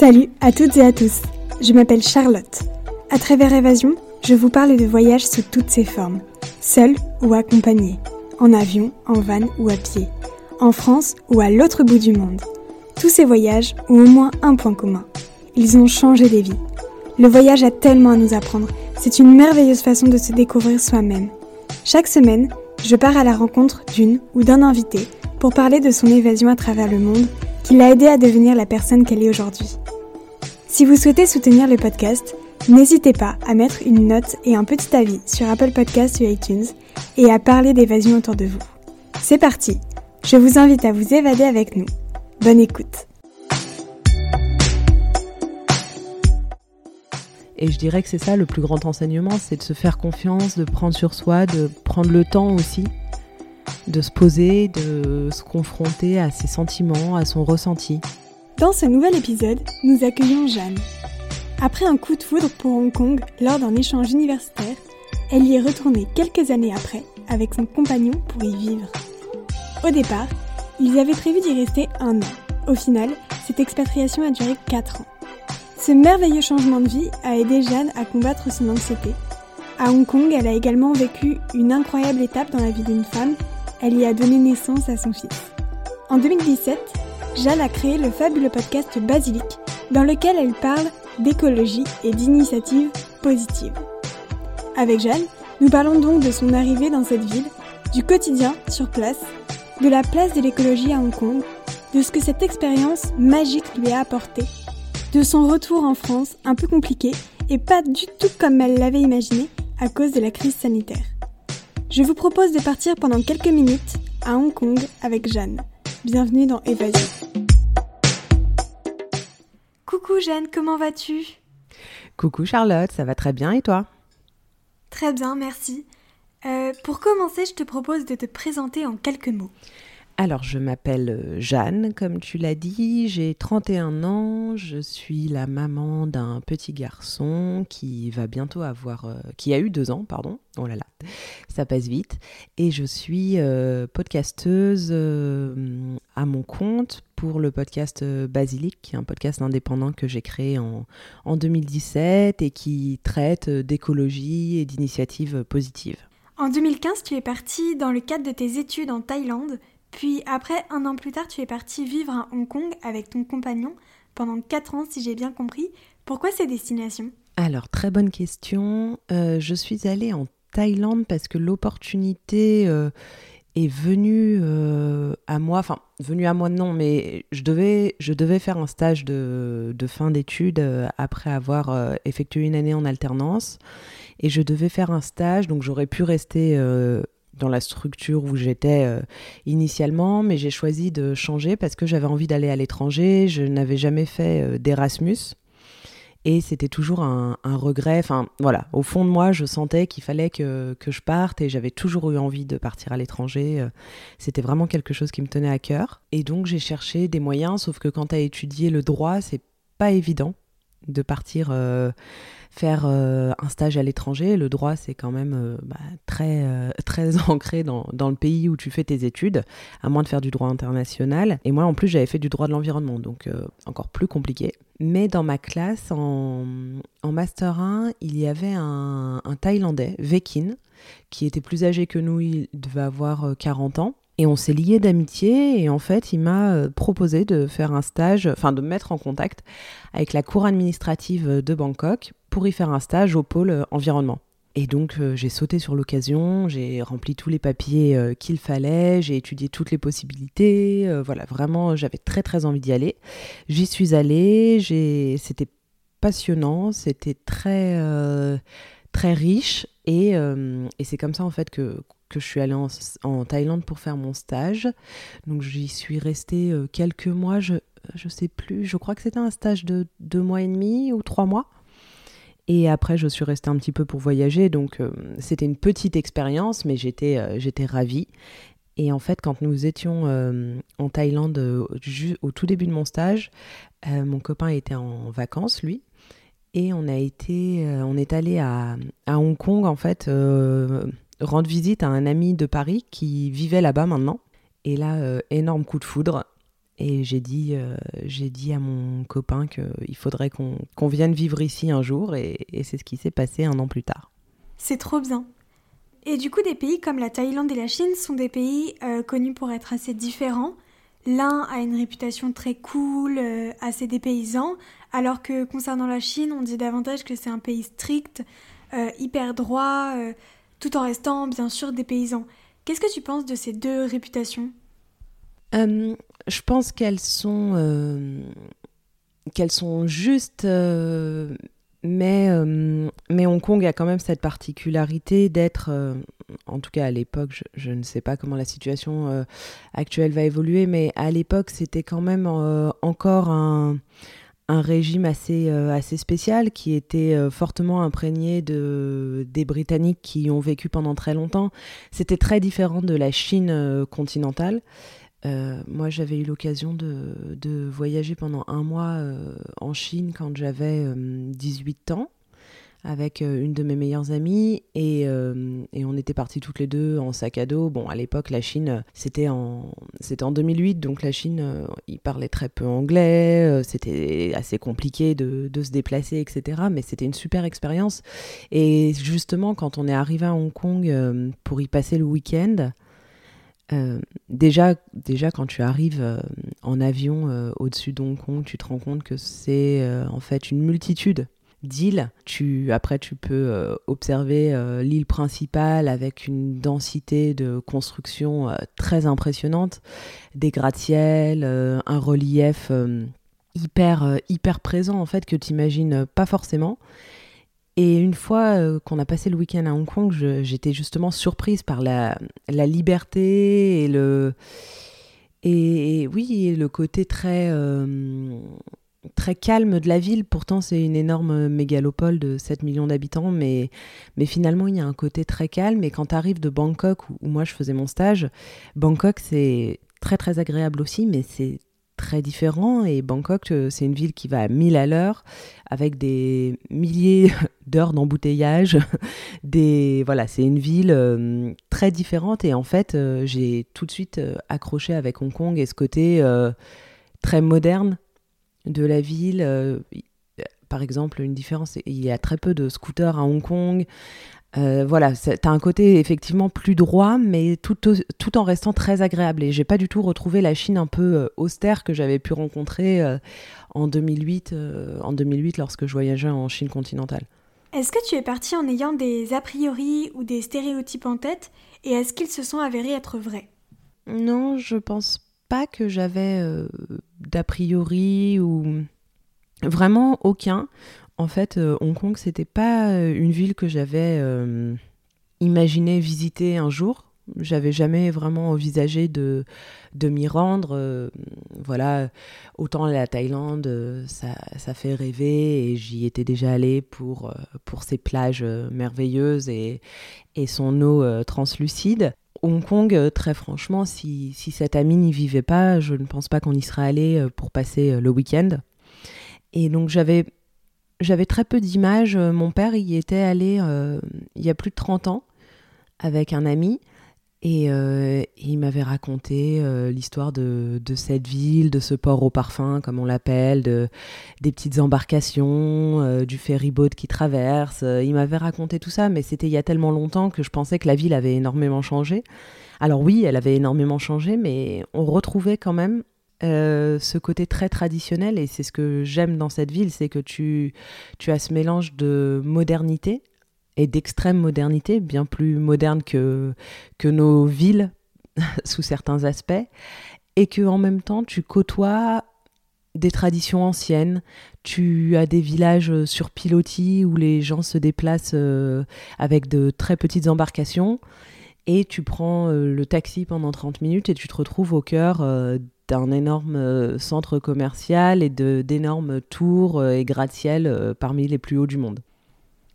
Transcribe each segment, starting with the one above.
Salut à toutes et à tous, je m'appelle Charlotte. À travers Évasion, je vous parle de voyages sous toutes ses formes, seul ou accompagné, en avion, en van ou à pied, en France ou à l'autre bout du monde. Tous ces voyages ont au moins un point commun. Ils ont changé des vies. Le voyage a tellement à nous apprendre. C'est une merveilleuse façon de se découvrir soi-même. Chaque semaine, je pars à la rencontre d'une ou d'un invité pour parler de son évasion à travers le monde qui l'a aidé à devenir la personne qu'elle est aujourd'hui. Si vous souhaitez soutenir le podcast, n'hésitez pas à mettre une note et un petit avis sur Apple Podcasts ou iTunes et à parler d'évasion autour de vous. C'est parti Je vous invite à vous évader avec nous. Bonne écoute Et je dirais que c'est ça le plus grand enseignement, c'est de se faire confiance, de prendre sur soi, de prendre le temps aussi, de se poser, de se confronter à ses sentiments, à son ressenti. Dans ce nouvel épisode, nous accueillons Jeanne. Après un coup de foudre pour Hong Kong lors d'un échange universitaire, elle y est retournée quelques années après avec son compagnon pour y vivre. Au départ, ils avaient prévu d'y rester un an. Au final, cette expatriation a duré 4 ans. Ce merveilleux changement de vie a aidé Jeanne à combattre son anxiété. À Hong Kong, elle a également vécu une incroyable étape dans la vie d'une femme. Elle y a donné naissance à son fils. En 2017, Jeanne a créé le fabuleux podcast Basilic, dans lequel elle parle d'écologie et d'initiatives positives. Avec Jeanne, nous parlons donc de son arrivée dans cette ville, du quotidien sur place, de la place de l'écologie à Hong Kong, de ce que cette expérience magique lui a apporté de son retour en France un peu compliqué et pas du tout comme elle l'avait imaginé à cause de la crise sanitaire. Je vous propose de partir pendant quelques minutes à Hong Kong avec Jeanne. Bienvenue dans Évasion. Coucou Jeanne, comment vas-tu? Coucou Charlotte, ça va très bien et toi? Très bien, merci. Euh, pour commencer, je te propose de te présenter en quelques mots. Alors, je m'appelle euh, Jeanne, comme tu l'as dit, j'ai 31 ans, je suis la maman d'un petit garçon qui va bientôt avoir, euh, qui a eu deux ans, pardon, oh là là, ça passe vite, et je suis euh, podcasteuse à mon compte pour le podcast Basilic, qui est un podcast indépendant que j'ai créé en, en 2017 et qui traite d'écologie et d'initiatives positives. En 2015, tu es partie dans le cadre de tes études en Thaïlande puis après, un an plus tard, tu es parti vivre à Hong Kong avec ton compagnon pendant 4 ans, si j'ai bien compris. Pourquoi ces destinations? Alors, très bonne question. Euh, je suis allée en Thaïlande parce que l'opportunité euh, est venue euh, à moi. Enfin, venue à moi, non, mais je devais, je devais faire un stage de, de fin d'études après avoir effectué une année en alternance. Et je devais faire un stage, donc j'aurais pu rester dans la structure où j'étais euh, initialement, mais j'ai choisi de changer parce que j'avais envie d'aller à l'étranger. Je n'avais jamais fait euh, d'Erasmus. Et c'était toujours un, regret. Enfin, voilà, au fond de moi, je sentais qu'il fallait que, que, je parte et j'avais toujours eu envie de partir à l'étranger. Euh, c'était vraiment quelque chose qui me tenait à cœur. Et donc, j'ai cherché des moyens, sauf que quand tu as étudié le droit, c'est pas évident de partir faire euh, un stage à l'étranger. Le droit, c'est quand même euh, bah, très, euh, très ancré dans, dans, le pays où tu fais tes études, à moins de faire du droit international. Et moi, en plus, j'avais fait du droit de l'environnement, donc encore plus compliqué. Mais dans ma classe, en, en Master 1, il y avait un, un Thaïlandais, Vekin, qui était plus âgé que nous, il devait avoir 40 ans. Et on s'est liés d'amitié et en fait, il m'a euh, proposé de faire un stage, enfin de me mettre en contact avec la cour administrative de Bangkok pour y faire un stage au pôle euh, environnement. Et donc euh, j'ai sauté sur l'occasion, j'ai rempli tous les papiers qu'il fallait, j'ai étudié toutes les possibilités, voilà, vraiment j'avais très très envie d'y aller. J'y suis allée, c'était passionnant, c'était très très riche et, et c'est comme ça en fait que que je suis allée en, Thaïlande pour faire mon stage. Donc j'y suis restée euh, quelques mois, je ne sais plus, je crois que c'était un stage de deux mois et demi ou trois mois. Et après, je suis restée un petit peu pour voyager, donc euh, c'était une petite expérience, mais j'étais euh, j'étais ravie. Et en fait, quand nous étions en Thaïlande au tout début de mon stage, mon copain était en vacances, lui, et on a été, on est allé à, à, Hong Kong en fait rendre visite à un ami de Paris qui vivait là-bas maintenant. Et là, euh, énorme coup de foudre. Et j'ai dit, j'ai dit à mon copain qu'il faudrait qu'on vienne vivre ici un jour, et, c'est ce qui s'est passé un an plus tard. C'est trop bien. Et du coup, des pays comme la Thaïlande et la Chine sont des pays connus pour être assez différents. L'un a une réputation très cool, euh, assez dépaysant, alors que concernant la Chine, on dit davantage que c'est un pays strict, euh, hyper droit, euh, tout en restant bien sûr dépaysant. Qu'est-ce que tu penses de ces deux réputations? Je pense qu'elles sont qu'elles sont justes mais, euh, mais Hong Kong a quand même cette particularité d'être, euh, en tout cas à l'époque, je, ne sais pas comment la situation euh, actuelle va évoluer, mais à l'époque c'était quand même encore un, un, régime assez, assez spécial qui était fortement imprégné de, des Britanniques qui ont vécu pendant très longtemps. C'était très différent de la Chine continentale. Euh, moi, j'avais eu l'occasion de, de, voyager pendant un mois euh, en Chine quand j'avais 18 euh, ans avec une de mes meilleures amies et, et on était partis toutes les deux en sac à dos. Bon, à l'époque, la Chine, c'était en, c'était en 2008, donc la Chine, ils parlaient très peu anglais, c'était assez compliqué de, de, se déplacer, etc. Mais c'était une super expérience. Et justement, quand on est arrivé à Hong Kong pour y passer le week-end, euh, déjà, déjà, quand tu arrives euh, en avion euh, au-dessus d'Hong Kong, tu te rends compte que c'est en fait une multitude d'îles. Tu, après, tu peux observer l'île principale avec une densité de construction très impressionnante, des gratte-ciels, un relief hyper, hyper présent en fait que tu n'imagines pas forcément. Et une fois euh, qu'on a passé le week-end à Hong Kong, j'étais justement surprise par la, liberté et le, et, oui, le côté très, euh, très calme de la ville. Pourtant, c'est une énorme mégalopole de 7 millions d'habitants, mais, mais finalement, il y a un côté très calme. Et quand tu arrives de Bangkok, où, où moi je faisais mon stage, Bangkok, c'est très très agréable aussi, mais c'est très différent et Bangkok euh, c'est une ville qui va à 1000 à l'heure avec des milliers d'heures d'embouteillage des voilà c'est une ville euh, très différente et en fait euh, j'ai tout de suite accroché avec Hong Kong et ce côté très moderne de la ville par exemple une différence il y a très peu de scooters à Hong Kong euh, voilà, tu as un côté effectivement plus droit, mais tout, tout en restant très agréable. Et j'ai pas du tout retrouvé la Chine un peu euh, austère que j'avais pu rencontrer euh, en, 2008, en 2008 lorsque je voyageais en Chine continentale. Est-ce que tu es parti en ayant des a priori ou des stéréotypes en tête? Et est-ce qu'ils se sont avérés être vrais? Non, je pense pas que j'avais d'a priori ou vraiment aucun en fait, euh, Hong Kong, c'était pas euh, une ville que j'avais euh, imaginé visiter un jour. J'avais jamais vraiment envisagé de, de m'y rendre. voilà, autant la Thaïlande, ça, fait rêver et j'y étais déjà allée pour, pour ses plages merveilleuses et, et son eau translucide. Hong Kong, très franchement, si, si cet ami n'y vivait pas, je ne pense pas qu'on y serait allé pour passer le week-end. Et donc j'avais j'avais très peu d'images. Euh, mon père y était allé euh, il y a plus de 30 ans avec un ami. Et, euh, il m'avait raconté l'histoire de, cette ville, de ce port au parfum, comme on l'appelle, de, des petites embarcations, du ferryboat qui traverse. il m'avait raconté tout ça, mais c'était il y a tellement longtemps que je pensais que la ville avait énormément changé. Alors oui, elle avait énormément changé, mais on retrouvait quand même euh, ce côté très traditionnel, et c'est ce que j'aime dans cette ville, c'est que tu, tu as ce mélange de modernité et d'extrême modernité, bien plus moderne que, nos villes sous certains aspects, et que en même temps tu côtoies des traditions anciennes, tu as des villages sur pilotis où les gens se déplacent euh, avec de très petites embarcations, et tu prends euh, le taxi pendant 30 minutes et tu te retrouves au cœur d'un énorme euh, centre commercial et d'énormes tours euh, et gratte-ciel euh, parmi les plus hauts du monde.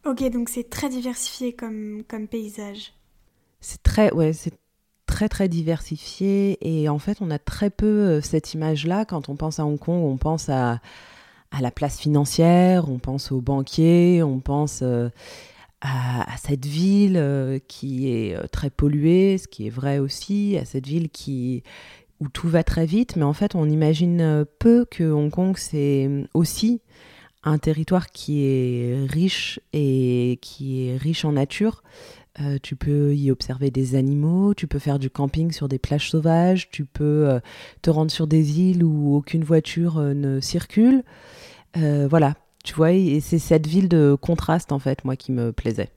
Ok, donc c'est très diversifié comme, comme paysage. C'est très, ouais, c'est très très diversifié et en fait on a très peu cette image-là quand on pense à Hong Kong, on pense à, à la place financière, on pense aux banquiers, on pense à, à, cette ville qui est très polluée, ce qui est vrai aussi, à cette ville qui, où tout va très vite, mais en fait, on imagine peu que Hong Kong, c'est aussi un territoire qui est riche et qui est riche en nature. Euh, tu peux y observer des animaux, tu peux faire du camping sur des plages sauvages, tu peux euh, te rendre sur des îles où aucune voiture euh, ne circule. voilà, tu vois, et c'est cette ville de contraste en fait, moi, qui me plaisait.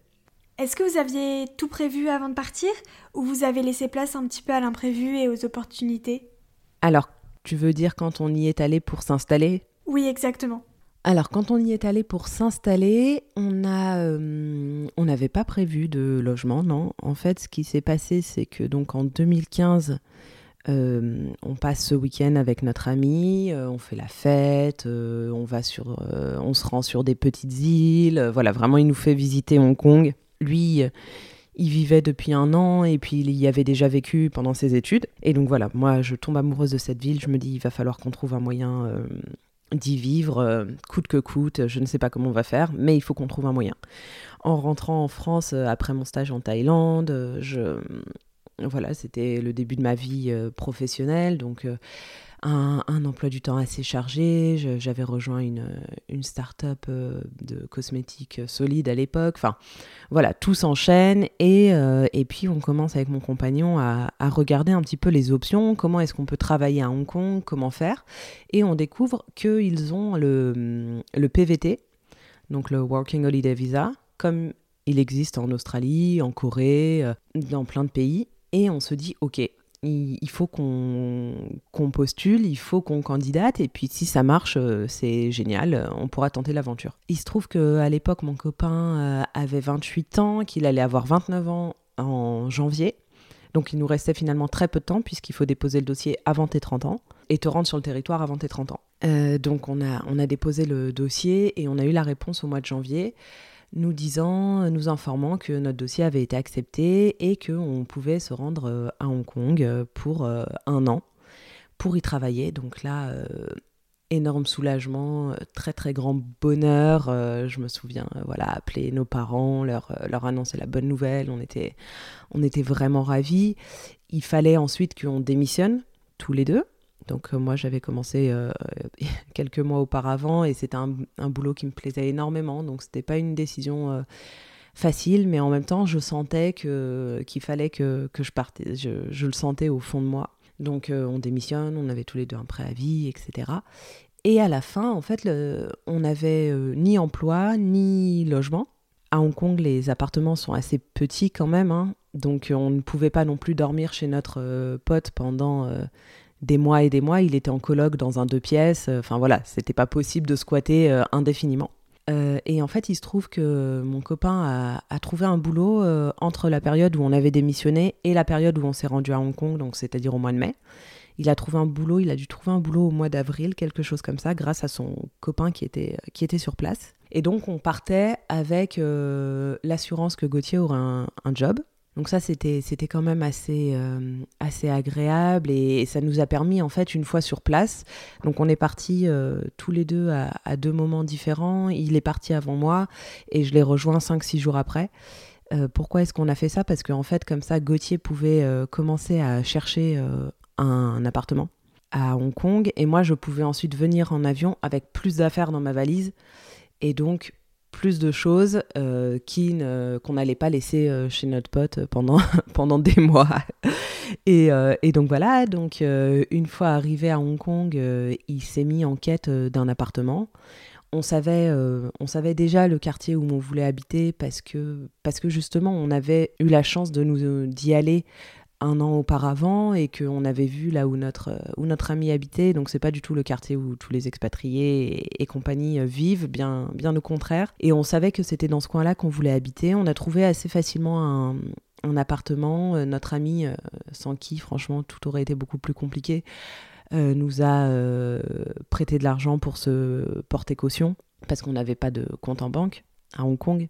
Est-ce que vous aviez tout prévu avant de partir ou vous avez laissé place un petit peu à l'imprévu et aux opportunités? Alors, tu veux dire quand on y est allé pour s'installer? Oui, exactement. Alors, quand on y est allé pour s'installer, on a, euh, on n'avait pas prévu de logement, non. En fait, ce qui s'est passé, c'est que donc en 2015, euh, on passe ce week-end avec notre ami, euh, on fait la fête, on va sur, on se rend sur des petites îles. voilà, vraiment, il nous fait visiter Hong Kong. Lui, il vivait depuis un an et puis il y avait déjà vécu pendant ses études. Et donc voilà, moi, je tombe amoureuse de cette ville. Je me dis, il va falloir qu'on trouve un moyen d'y vivre euh, coûte que coûte. Je ne sais pas comment on va faire, mais il faut qu'on trouve un moyen. En rentrant en France euh, après mon stage en Thaïlande, euh, je voilà, c'était le début de ma vie professionnelle, donc un, emploi du temps assez chargé. J'avais rejoint une, une start-up euh, de cosmétiques solide à l'époque. Enfin, voilà, tout s'enchaîne. Et, euh, et puis, on commence avec mon compagnon à, regarder un petit peu les options. Comment est-ce qu'on peut travailler à Hong Kong? Comment faire? Et on découvre qu'ils ont le, le PVT, donc le Working Holiday Visa, comme il existe en Australie, en Corée, euh, dans plein de pays. Et on se dit, OK, il, faut qu'on postule, il faut qu'on candidate, et puis si ça marche, euh, c'est génial, on pourra tenter l'aventure. Il se trouve qu'à l'époque, mon copain euh, avait 28 ans, qu'il allait avoir 29 ans en janvier, donc il nous restait finalement très peu de temps, puisqu'il faut déposer le dossier avant tes 30 ans, et te rendre sur le territoire avant tes 30 ans. Euh, donc on a déposé le dossier, et on a eu la réponse au mois de janvier nous disant, nous informant que notre dossier avait été accepté et qu'on pouvait se rendre euh, à Hong Kong euh, pour euh, un an pour y travailler. Donc là, énorme soulagement, très très grand bonheur. je me souviens, voilà, appeler nos parents, leur, leur annoncer la bonne nouvelle. On était, on était vraiment ravis. Il fallait ensuite qu'on démissionne tous les deux. Donc euh, moi j'avais commencé euh, quelques mois auparavant et c'était un, boulot qui me plaisait énormément. Donc c'était pas une décision euh, facile, mais en même temps je sentais que qu'il fallait que, que, je parte. Je, je, le sentais au fond de moi. Donc on démissionne, on avait tous les deux un préavis, etc. Et à la fin, en fait, on n'avait ni emploi ni logement. À Hong Kong, les appartements sont assez petits quand même, hein. donc on ne pouvait pas non plus dormir chez notre pote pendant des mois et des mois. Il était en colloque dans un deux pièces. Euh, enfin voilà, c'était pas possible de squatter euh, indéfiniment. Euh, et en fait, il se trouve que mon copain a, trouvé un boulot entre la période où on avait démissionné et la période où on s'est rendu à Hong Kong, donc c'est-à-dire au mois de mai. Il a trouvé un boulot, il a dû trouver un boulot au mois d'avril, quelque chose comme ça, grâce à son copain qui était, qui était sur place. Et donc on partait avec l'assurance que Gauthier aurait un, un job, donc ça, c'était, quand même assez, euh, assez agréable et, ça nous a permis, en fait, une fois sur place, donc on est partis euh, tous les deux à, deux moments différents. Il est parti avant moi et je l'ai rejoint 5-6 jours après. Euh, pourquoi est-ce qu'on a fait ça? Parce qu'en fait, comme ça, Gauthier pouvait commencer à chercher un appartement à Hong Kong et moi, je pouvais ensuite venir en avion avec plus d'affaires dans ma valise et donc plus de choses euh, qu'on n'allait pas laisser euh, chez notre pote pendant, pendant des mois. et, euh, et, donc voilà, donc une fois arrivé à Hong Kong, il s'est mis en quête d'un appartement. On savait, on savait déjà le quartier où on voulait habiter parce que, parce que justement on avait eu la chance de nous d'y aller un an auparavant et qu'on avait vu là où notre, où notre ami habitait. Donc c'est pas du tout le quartier où tous les expatriés et, compagnie euh, vivent, bien, bien au contraire. Et on savait que c'était dans ce coin-là qu'on voulait habiter. On a trouvé assez facilement un, un appartement. Euh, notre ami, euh, sans qui franchement tout aurait été beaucoup plus compliqué, nous a prêté de l'argent pour se porter caution parce qu'on n'avait pas de compte en banque. À Hong Kong.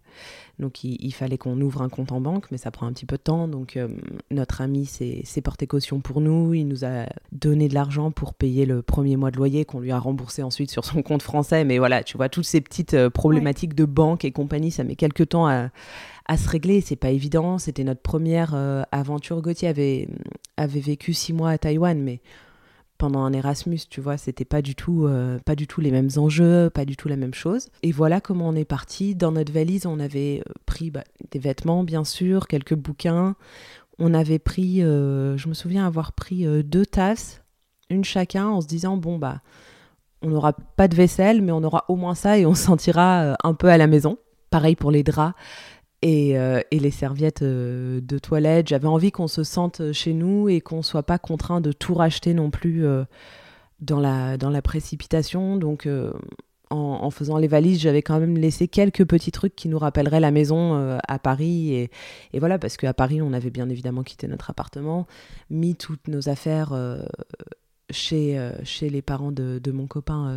Donc il, fallait qu'on ouvre un compte en banque, mais ça prend un petit peu de temps. Donc euh, notre ami s'est porté caution pour nous. Il nous a donné de l'argent pour payer le premier mois de loyer qu'on lui a remboursé ensuite sur son compte français. Mais voilà, tu vois, toutes ces petites euh, problématiques de banque et compagnie, ça met quelques temps à, se régler. C'est pas évident. C'était notre première euh, aventure. Gauthier avait, avait vécu six mois à Taïwan, mais pendant un Erasmus, tu vois, c'était pas du tout, euh, pas du tout les mêmes enjeux, pas du tout la même chose. Et voilà comment on est parti. Dans notre valise, on avait euh, pris bah, des vêtements, bien sûr, quelques bouquins. On avait pris, euh, je me souviens avoir pris deux tasses, une chacun, en se disant bon bah, on n'aura pas de vaisselle, mais on aura au moins ça et on se sentira un peu à la maison. Pareil pour les draps. Euh, et, les serviettes euh, de toilette. J'avais envie qu'on se sente chez nous et qu'on soit pas contraint de tout racheter non plus euh, dans, la, dans la précipitation. Donc, en, faisant les valises, j'avais quand même laissé quelques petits trucs qui nous rappelleraient la maison à Paris. Et, et voilà, parce qu'à Paris, on avait bien évidemment quitté notre appartement, mis toutes nos affaires chez, euh, chez les parents de, mon copain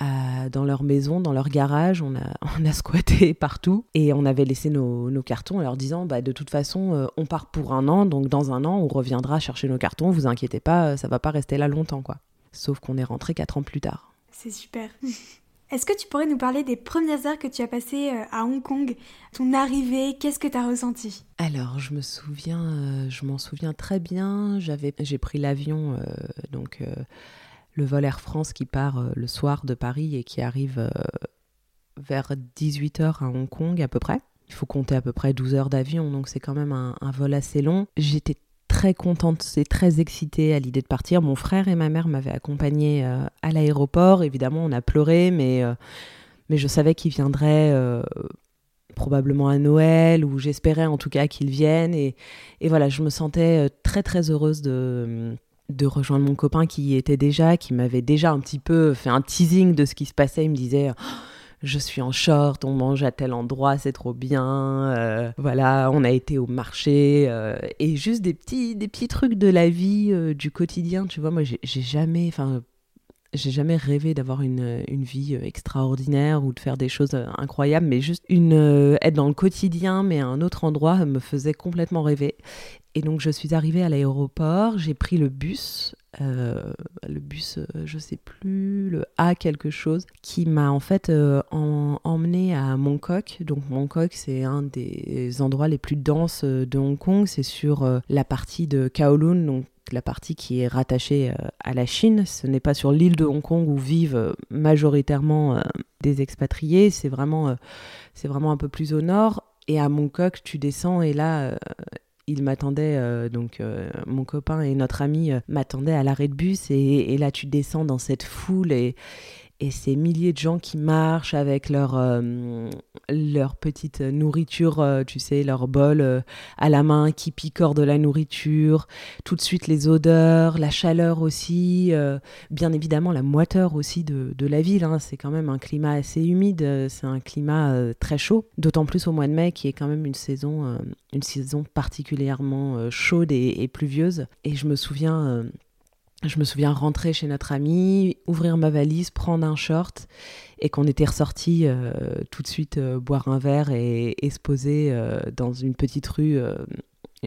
euh, dans leur maison, dans leur garage. On a, on a squatté partout et on avait laissé nos, cartons en leur disant bah, de toute façon, euh, on part pour un an, donc dans un an, on reviendra chercher nos cartons. Vous inquiétez pas, ça va pas rester là longtemps. quoi. Sauf qu'on est rentré quatre ans plus tard. C'est super. Est-ce que tu pourrais nous parler des premières heures que tu as passées euh, à Hong Kong? Ton arrivée, qu'est-ce que tu as ressenti? Alors, je me souviens, euh, je m'en souviens très bien. J'avais, j'ai pris l'avion, euh, donc le vol Air France qui part le soir de Paris et qui arrive vers 18h à Hong Kong à peu près. Il faut compter à peu près 12 heures d'avion, donc c'est quand même un, un vol assez long. J'étais très contente et très excitée à l'idée de partir. Mon frère et ma mère m'avaient accompagnée euh, à l'aéroport. Évidemment, on a pleuré, mais, euh, mais je savais qu'ils viendraient euh, probablement à Noël, ou j'espérais en tout cas qu'ils viennent. Et, et, voilà, je me sentais très très heureuse de de rejoindre mon copain qui y était déjà, qui m'avait déjà un petit peu fait un teasing de ce qui se passait. Il me disait je suis en short, on mange à tel endroit, c'est trop bien. Euh, voilà, on a été au marché euh, et juste des petits, des petits trucs de la vie, euh, du quotidien. Tu vois, moi, j'ai jamais, enfin, j'ai jamais rêvé d'avoir une, une, vie extraordinaire ou de faire des choses incroyables, mais juste une être dans le quotidien, mais à un autre endroit, me faisait complètement rêver. Et donc je suis arrivée à l'aéroport, j'ai pris le bus, euh, le bus, euh, je sais plus, le A quelque chose, qui m'a en fait euh, emmené à Mongkok. Donc Mongkok, c'est un des endroits les plus denses de Hong Kong. C'est sur la partie de Kowloon, donc la partie qui est rattachée à la Chine. Ce n'est pas sur l'île de Hong Kong où vivent majoritairement des expatriés. C'est vraiment, c'est vraiment un peu plus au nord. Et à Mongkok, tu descends et là, il m'attendait, euh, donc euh, mon copain et notre ami euh, m'attendaient à l'arrêt de bus et, là tu descends dans cette foule et, et ces milliers de gens qui marchent avec leur, euh, leur petite nourriture, euh, tu sais, leur bol euh, à la main qui picorent de la nourriture, tout de suite les odeurs, la chaleur aussi, bien évidemment la moiteur aussi de, de la ville. Hein. C'est quand même un climat assez humide, c'est un climat très chaud, d'autant plus au mois de mai qui est quand même une saison, une saison particulièrement chaude et, pluvieuse. Et je me souviens je me souviens rentrer chez notre ami, ouvrir ma valise, prendre un short et qu'on était ressorti euh, tout de suite euh, boire un verre et, se poser euh, dans une petite rue.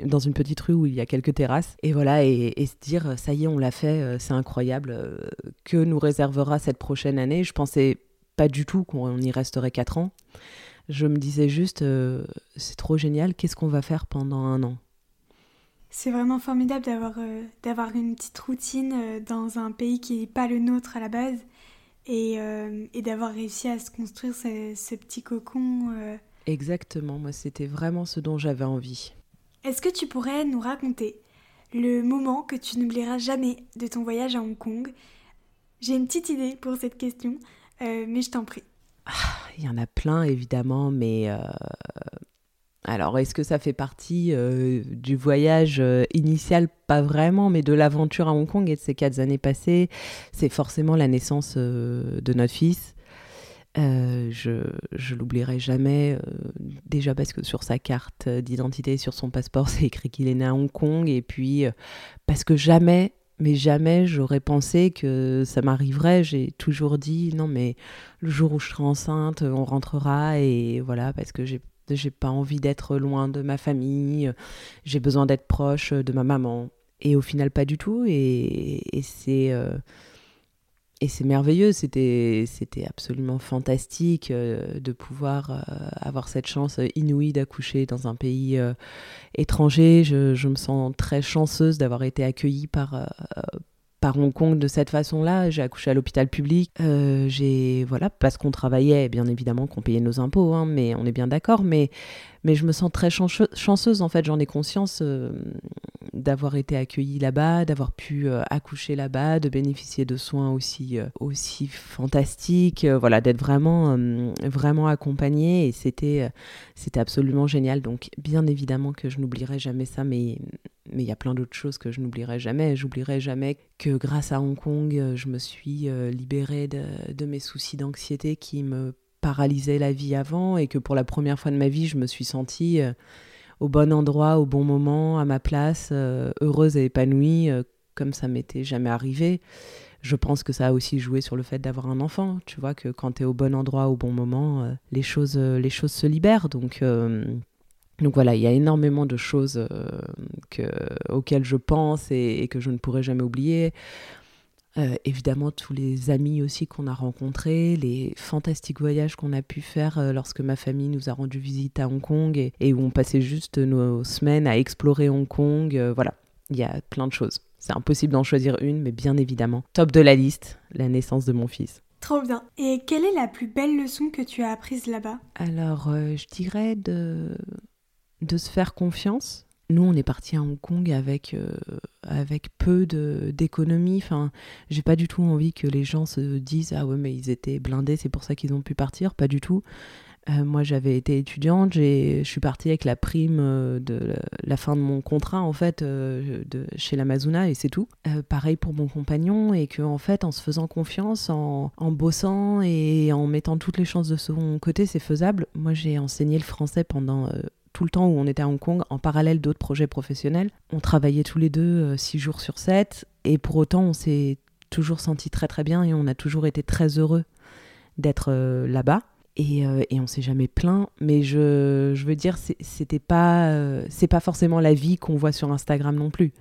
dans une petite rue où il y a quelques terrasses. Et voilà et, se dire ça y est on l'a fait c'est incroyable que nous réservera cette prochaine année. Je pensais pas du tout qu'on y resterait quatre ans. Je me disais juste c'est trop génial qu'est-ce qu'on va faire pendant un an? C'est vraiment formidable d'avoir euh, d'avoir une petite routine euh, dans un pays qui n'est pas le nôtre à la base et, euh, et d'avoir réussi à se construire ce, petit cocon. Exactement, moi c'était vraiment ce dont j'avais envie. Est-ce que tu pourrais nous raconter le moment que tu n'oublieras jamais de ton voyage à Hong Kong? J'ai une petite idée pour cette question, mais je t'en prie. Ah, il y en a plein évidemment, mais alors, est-ce que ça fait partie euh, du voyage euh, initial? Pas vraiment, mais de l'aventure à Hong Kong et de ces quatre années passées, c'est forcément la naissance euh, de notre fils. je je l'oublierai jamais, déjà parce que sur sa carte d'identité, sur son passeport, c'est écrit qu'il est né à Hong Kong, et puis parce que jamais mais jamais j'aurais pensé que ça m'arriverait. J'ai toujours dit non, mais le jour où je serai enceinte, on rentrera et voilà, parce que j'ai j'ai pas envie d'être loin de ma famille, j'ai besoin d'être proche de ma maman. Et au final, pas du tout. Et, c'est euh, et c'est merveilleux. C'était absolument fantastique euh, de pouvoir euh, avoir cette chance inouïe d'accoucher dans un pays étranger. Je, me sens très chanceuse d'avoir été accueillie par par Hong Kong de cette façon-là. J'ai accouché à l'hôpital public. j'ai voilà parce qu'on travaillait, bien évidemment qu'on payait nos impôts, hein, mais on est bien d'accord. Mais mais je me sens très chanceuse en fait. J'en ai conscience d'avoir été accueillie là-bas, d'avoir pu euh, accoucher là-bas, de bénéficier de soins aussi, euh, aussi fantastiques, euh, voilà, d'être vraiment, vraiment accompagnée et c'était, absolument génial. Donc bien évidemment que je n'oublierai jamais ça, mais mais il y a plein d'autres choses que je n'oublierai jamais. J'oublierai jamais que grâce à Hong Kong, je me suis libérée de mes soucis d'anxiété qui me paralysaient la vie avant et que pour la première fois de ma vie, je me suis sentie au bon endroit, au bon moment, à ma place, euh, heureuse et épanouie, euh, comme ça m'était jamais arrivé. Je pense que ça a aussi joué sur le fait d'avoir un enfant. Tu vois que quand tu es au bon endroit, au bon moment, euh, les, choses, les choses se libèrent. Donc, donc voilà, il y a énormément de choses que, auxquelles je pense et, que je ne pourrai jamais oublier. Euh, évidemment, tous les amis aussi qu'on a rencontrés, les fantastiques voyages qu'on a pu faire euh, lorsque ma famille nous a rendu visite à Hong Kong et, où on passait juste nos semaines à explorer Hong Kong. Euh, voilà, il y a plein de choses. C'est impossible d'en choisir une, mais bien évidemment, top de la liste, la naissance de mon fils. Trop bien. Et quelle est la plus belle leçon que tu as apprise là-bas? Alors, je dirais de, de se faire confiance nous, on est parti à Hong Kong avec, euh, avec peu d'économie. Enfin, j'ai pas du tout envie que les gens se disent Ah ouais, mais ils étaient blindés, c'est pour ça qu'ils ont pu partir. Pas du tout. Euh, moi, j'avais été étudiante, je suis partie avec la prime euh, de la fin de mon contrat, en fait, de, chez l'Amazona, et c'est tout. pareil pour mon compagnon, et que, en fait, en se faisant confiance, en, en, bossant et en mettant toutes les chances de son côté, c'est faisable. Moi, j'ai enseigné le français pendant tout le temps où on était à Hong Kong, en parallèle d'autres projets professionnels. On travaillait tous les deux 6 euh, jours sur 7, et pour autant, on s'est toujours senti très très bien et on a toujours été très heureux d'être euh, là-bas. Et, euh, et, on s'est jamais plaint, mais je, je veux dire, c'était pas, c'est pas forcément la vie qu'on voit sur Instagram non plus.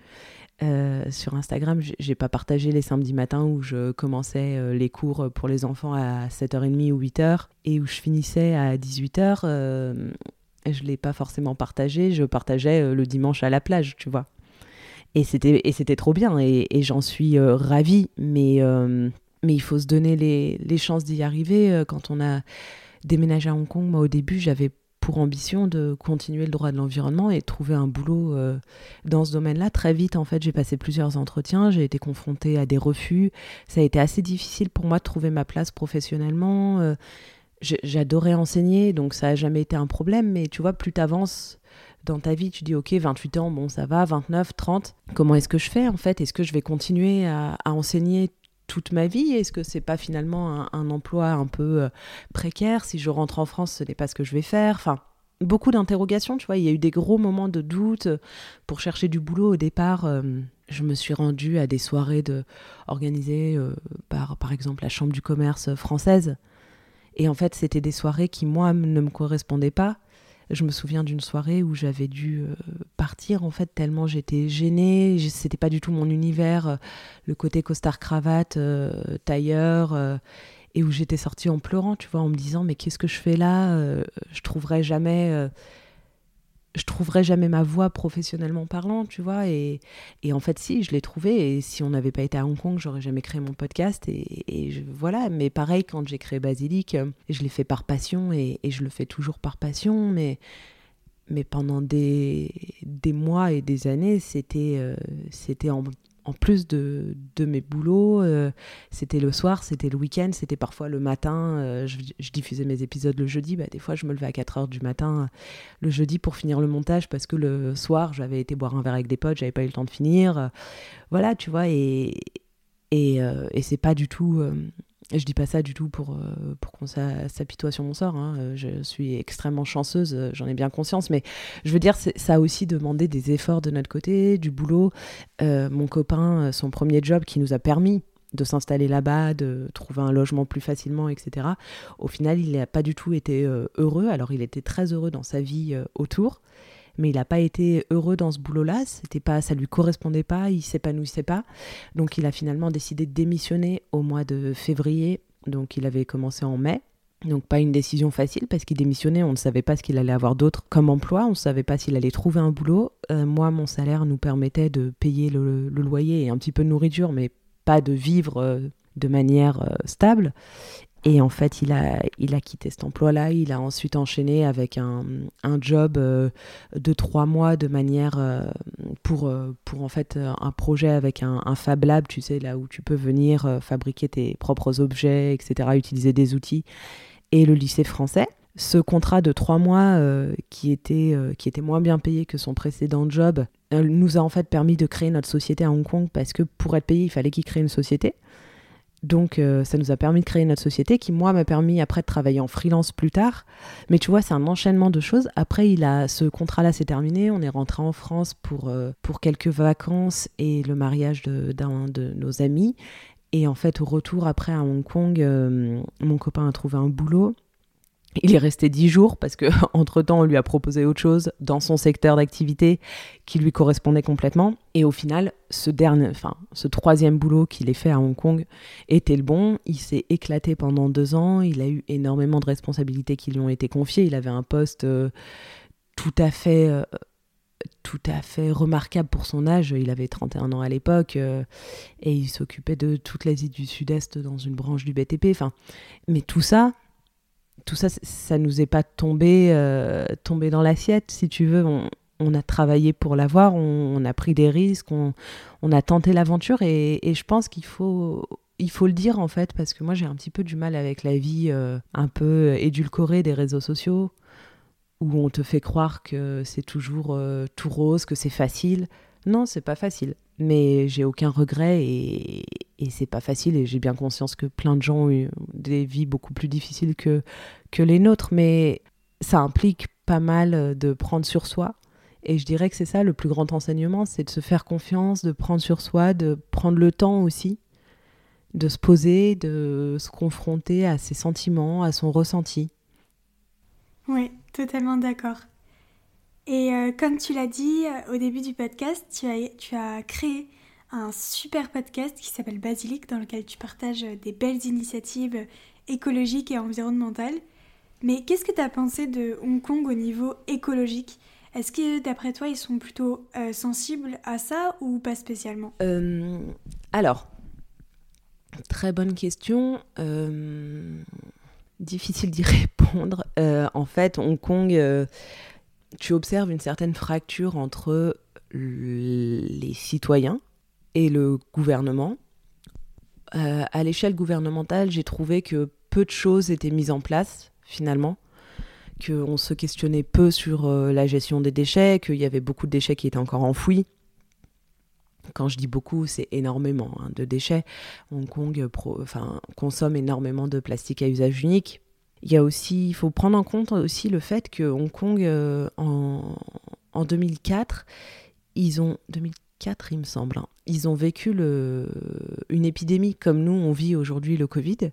sur Instagram, j'ai pas partagé les samedis matins où je commençais les cours pour les enfants à 7h30 ou 8h et où je finissais à 18h je ne l'ai pas forcément partagé, je partageais euh, le dimanche à la plage, tu vois. Et c'était, trop bien, et, j'en suis euh, ravie, mais, euh, mais il faut se donner les, les chances d'y arriver. Quand on a déménagé à Hong Kong, moi au début, j'avais pour ambition de continuer le droit de l'environnement et trouver un boulot dans ce domaine-là. Très vite, en fait, j'ai passé plusieurs entretiens, j'ai été confrontée à des refus. Ça a été assez difficile pour moi de trouver ma place professionnellement j'adorais enseigner, donc ça n'a jamais été un problème, mais tu vois, plus tu avances dans ta vie, tu dis, ok, 28 ans, bon, ça va, 29, 30, comment est-ce que je fais en fait? Est-ce que je vais continuer à, enseigner toute ma vie? Est-ce que c'est pas finalement un, emploi un peu euh, précaire? Si je rentre en France, ce n'est pas ce que je vais faire. Enfin, beaucoup d'interrogations, tu vois. Il y a eu des gros moments de doute pour chercher du boulot au départ. Euh, je me suis rendue à des soirées organisées euh, par, par exemple, la Chambre du commerce française et en fait, c'était des soirées qui, moi, ne me correspondaient pas. Je me souviens d'une soirée où j'avais dû euh, partir, en fait, tellement j'étais gênée. C'était pas du tout mon univers, euh, le côté costard-cravate, euh, tailleur, et où j'étais sortie en pleurant, tu vois, en me disant, mais qu'est-ce que je fais là Je trouverai jamais je trouverais jamais ma voix professionnellement parlant, tu vois. Et, et en fait, si, je l'ai trouvé. Et si on n'avait pas été à Hong Kong, j'aurais jamais créé mon podcast. Et, voilà. Mais pareil, quand j'ai créé Basilic, je l'ai fait par passion et, et, je le fais toujours par passion. Mais, mais pendant des, des mois et des années, c'était euh, c'était en en plus de, mes boulots, euh, c'était le soir, c'était le week-end, c'était parfois le matin. Euh, je, diffusais mes épisodes le jeudi. Bah, des fois, je me levais à 4 heures du matin le jeudi pour finir le montage parce que le soir, j'avais été boire un verre avec des potes, j'avais pas eu le temps de finir. voilà, tu vois, et, et c'est pas du tout je dis pas ça du tout pour, euh, pour qu'on s'apitoie sur mon sort. Hein. Euh, je suis extrêmement chanceuse, euh, j'en ai bien conscience. Mais je veux dire, ça a aussi demandé des efforts de notre côté, du boulot. mon copain, son premier job qui nous a permis de s'installer là-bas, de trouver un logement plus facilement, etc. Au final, il n'a pas du tout été heureux. Alors, il était très heureux dans sa vie autour mais il n'a pas été heureux dans ce boulot-là. C'était pas, ça lui correspondait pas, il s'épanouissait pas. Donc il a finalement décidé de démissionner au mois de février. Donc il avait commencé en mai. Donc pas une décision facile parce qu'il démissionnait, on ne savait pas ce qu'il allait avoir d'autre comme emploi, on ne savait pas s'il allait trouver un boulot. Euh, moi, mon salaire nous permettait de payer le, loyer et un petit peu de nourriture, mais pas de vivre euh, de manière euh, stable. Et en fait, il a, il a quitté cet emploi-là. Il a ensuite enchaîné avec un, un job euh, de trois mois de manière euh, pour, euh, pour en fait un projet avec un, un, Fab Lab, tu sais, là où tu peux venir fabriquer tes propres objets, etc., utiliser des outils, et le lycée français. Ce contrat de trois mois qui, était, qui était moins bien payé que son précédent job nous a en fait permis de créer notre société à Hong Kong parce que pour être payé, il fallait qu'il crée une société. Donc euh, ça nous a permis de créer notre société qui, moi, m'a permis après de travailler en freelance plus tard. Mais tu vois, c'est un enchaînement de choses. Après, il a ce contrat-là s'est terminé. On est rentré en France pour, euh, pour quelques vacances et le mariage d'un de, nos amis. Et en fait, au retour après à Hong Kong, euh, mon copain a trouvé un boulot. Il est resté dix jours parce que entre temps on lui a proposé autre chose dans son secteur d'activité qui lui correspondait complètement. Et au final, ce dernier, ce troisième boulot qu'il ait fait à Hong Kong était le bon. Il s'est éclaté pendant deux ans. Il a eu énormément de responsabilités qui lui ont été confiées. Il avait un poste euh, tout à fait euh, tout à fait remarquable pour son âge. Il avait 31 ans à l'époque euh, et il s'occupait de toute l'Asie du Sud-Est dans une branche du BTP. Enfin, mais tout ça, tout ça, ça nous est pas tombé, euh, tombé dans l'assiette, si tu veux. On, a travaillé pour l'avoir, on, on, a pris des risques, on, a tenté l'aventure et, je pense qu'il faut, il faut le dire en fait, parce que moi j'ai un petit peu du mal avec la vie euh, un peu édulcorée des réseaux sociaux, où on te fait croire que c'est toujours euh, tout rose, que c'est facile. Non, c'est pas facile. Mais j'ai aucun regret et, et c'est pas facile. Et j'ai bien conscience que plein de gens ont eu des vies beaucoup plus difficiles que, que les nôtres. Mais ça implique pas mal de prendre sur soi. Et je dirais que c'est ça le plus grand enseignement, c'est de se faire confiance, de prendre sur soi, de prendre le temps aussi, de se poser, de se confronter à ses sentiments, à son ressenti. Oui, totalement d'accord. Et euh, comme tu l'as dit euh, au début du podcast, tu as, créé un super podcast qui s'appelle Basilic dans lequel tu partages des belles initiatives écologiques et environnementales. Mais qu'est-ce que tu as pensé de Hong Kong au niveau écologique? Est-ce que d'après toi ils sont plutôt euh, sensibles à ça ou pas spécialement? Alors, très bonne question. difficile d'y répondre. en fait, Hong Kong tu observes une certaine fracture entre les citoyens et le gouvernement. Euh, à l'échelle gouvernementale, j'ai trouvé que peu de choses étaient mises en place finalement, qu'on se questionnait peu sur euh, la gestion des déchets, qu'il y avait beaucoup de déchets qui étaient encore enfouis. Quand je dis beaucoup, c'est énormément hein, de déchets. Hong Kong enfin, consomme énormément de plastique à usage unique. Il y a aussi, il faut prendre en compte aussi le fait que Hong Kong, euh, en, en, 2004, ils ont 2004, il me semble, hein, ils ont vécu une épidémie comme nous on vit aujourd'hui le Covid.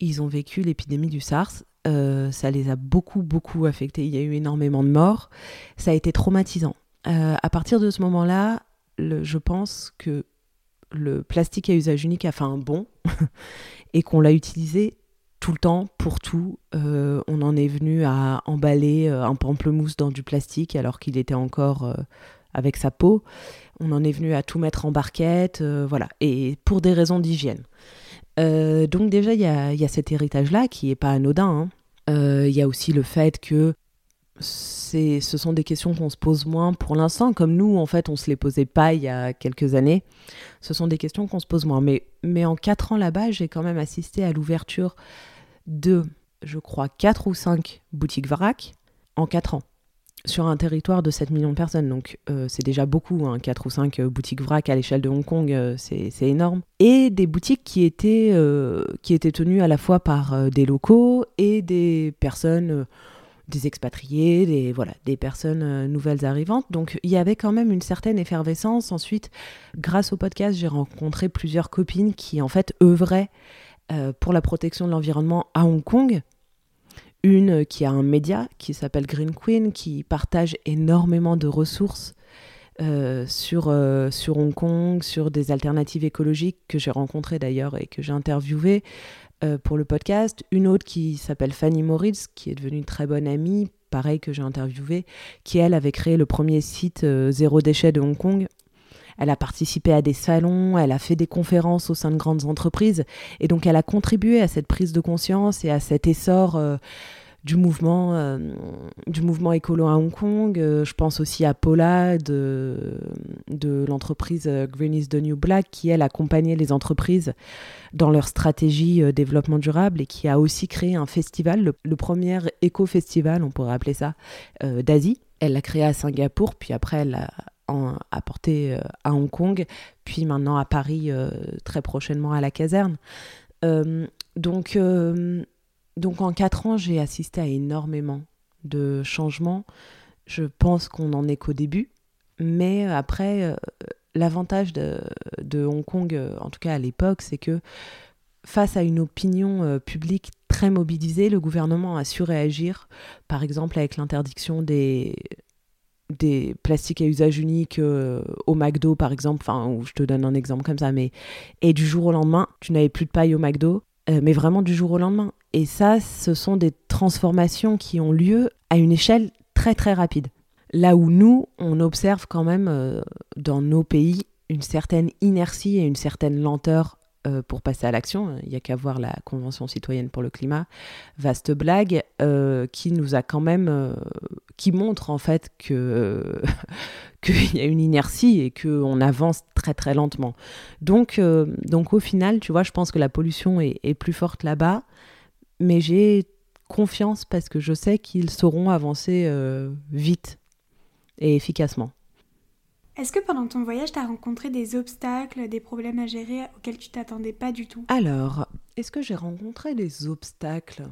Ils ont vécu l'épidémie du SARS. Euh, ça les a beaucoup beaucoup affectés. Il y a eu énormément de morts. Ça a été traumatisant. Euh, à partir de ce moment-là, je pense que le plastique à usage unique a fait un bond et qu'on l'a utilisé tout le temps, pour tout. Euh, on en est venu à emballer euh, un pamplemousse dans du plastique alors qu'il était encore euh, avec sa peau. On en est venu à tout mettre en barquette, voilà, et pour des raisons d'hygiène. donc déjà, il y a, cet héritage-là qui n'est pas anodin. Hein. Il y a aussi le fait que ce sont des questions qu'on se pose moins pour l'instant, comme nous, en fait, on se les posait pas il y a quelques années. Ce sont des questions qu'on se pose moins. Mais, mais en quatre ans là-bas, j'ai quand même assisté à l'ouverture de, je crois, quatre ou cinq boutiques vrac en quatre ans. sur un territoire de 7 millions de personnes. Donc c'est déjà beaucoup, hein, 4 ou 5 boutiques vrac à l'échelle de Hong Kong, c'est énorme. Et des boutiques qui étaient, qui étaient tenues à la fois par des locaux et des personnes des expatriés, des, voilà, des personnes euh, nouvelles arrivantes. Donc il y avait quand même une certaine effervescence. Ensuite, grâce au podcast, j'ai rencontré plusieurs copines qui en fait œuvraient euh, pour la protection de l'environnement à Hong Kong. Une qui a un média qui s'appelle Green Queen, qui partage énormément de ressources euh, sur, sur Hong Kong, sur des alternatives écologiques que j'ai rencontrées d'ailleurs et que j'ai interviewées, euh, pour le podcast, une autre qui s'appelle Fanny Moritz, qui est devenue une très bonne amie, pareil que j'ai interviewée, qui elle avait créé le premier site euh, zéro déchet de Hong Kong. Elle a participé à des salons, elle a fait des conférences au sein de grandes entreprises, et donc elle a contribué à cette prise de conscience et à cet essor euh, du mouvement, euh, du mouvement écolo à Hong Kong. Euh, je pense aussi à Paula de, de l'entreprise Green is the New Black qui, elle, accompagnait les entreprises dans leur stratégie développement durable et qui a aussi créé un festival, le, premier éco-festival, on pourrait appeler ça, d'Asie. Elle l'a créé à Singapour, puis après elle l'a apporté à Hong Kong, puis maintenant à Paris très prochainement à la caserne. donc donc en quatre ans, j'ai assisté à énormément de changements. Je pense qu'on n'en est qu'au début. Mais après, euh, l'avantage de, Hong Kong, euh, en tout cas à l'époque, c'est que face à une opinion euh, publique très mobilisée, le gouvernement a su réagir, par exemple avec l'interdiction des, des plastiques à usage unique au McDo, par exemple, enfin, je te donne un exemple comme ça, mais et du jour au lendemain, tu n'avais plus de paille au McDo, mais vraiment du jour au lendemain. Et ça, ce sont des transformations qui ont lieu à une échelle très très rapide. Là où nous, on observe quand même euh, dans nos pays une certaine inertie et une certaine lenteur euh, pour passer à l'action. Il n'y a qu'à voir la Convention citoyenne pour le climat, vaste blague, euh, qui nous a quand même, qui montre en fait que qu'il y a une inertie et qu'on avance très très lentement. Donc, donc au final, tu vois, je pense que la pollution est, plus forte là-bas mais j'ai confiance parce que je sais qu'ils sauront avancer euh, vite et efficacement. Est-ce que pendant ton voyage, tu as rencontré des obstacles, des problèmes à gérer auxquels tu t'attendais pas du tout? Alors, est-ce que j'ai rencontré des obstacles?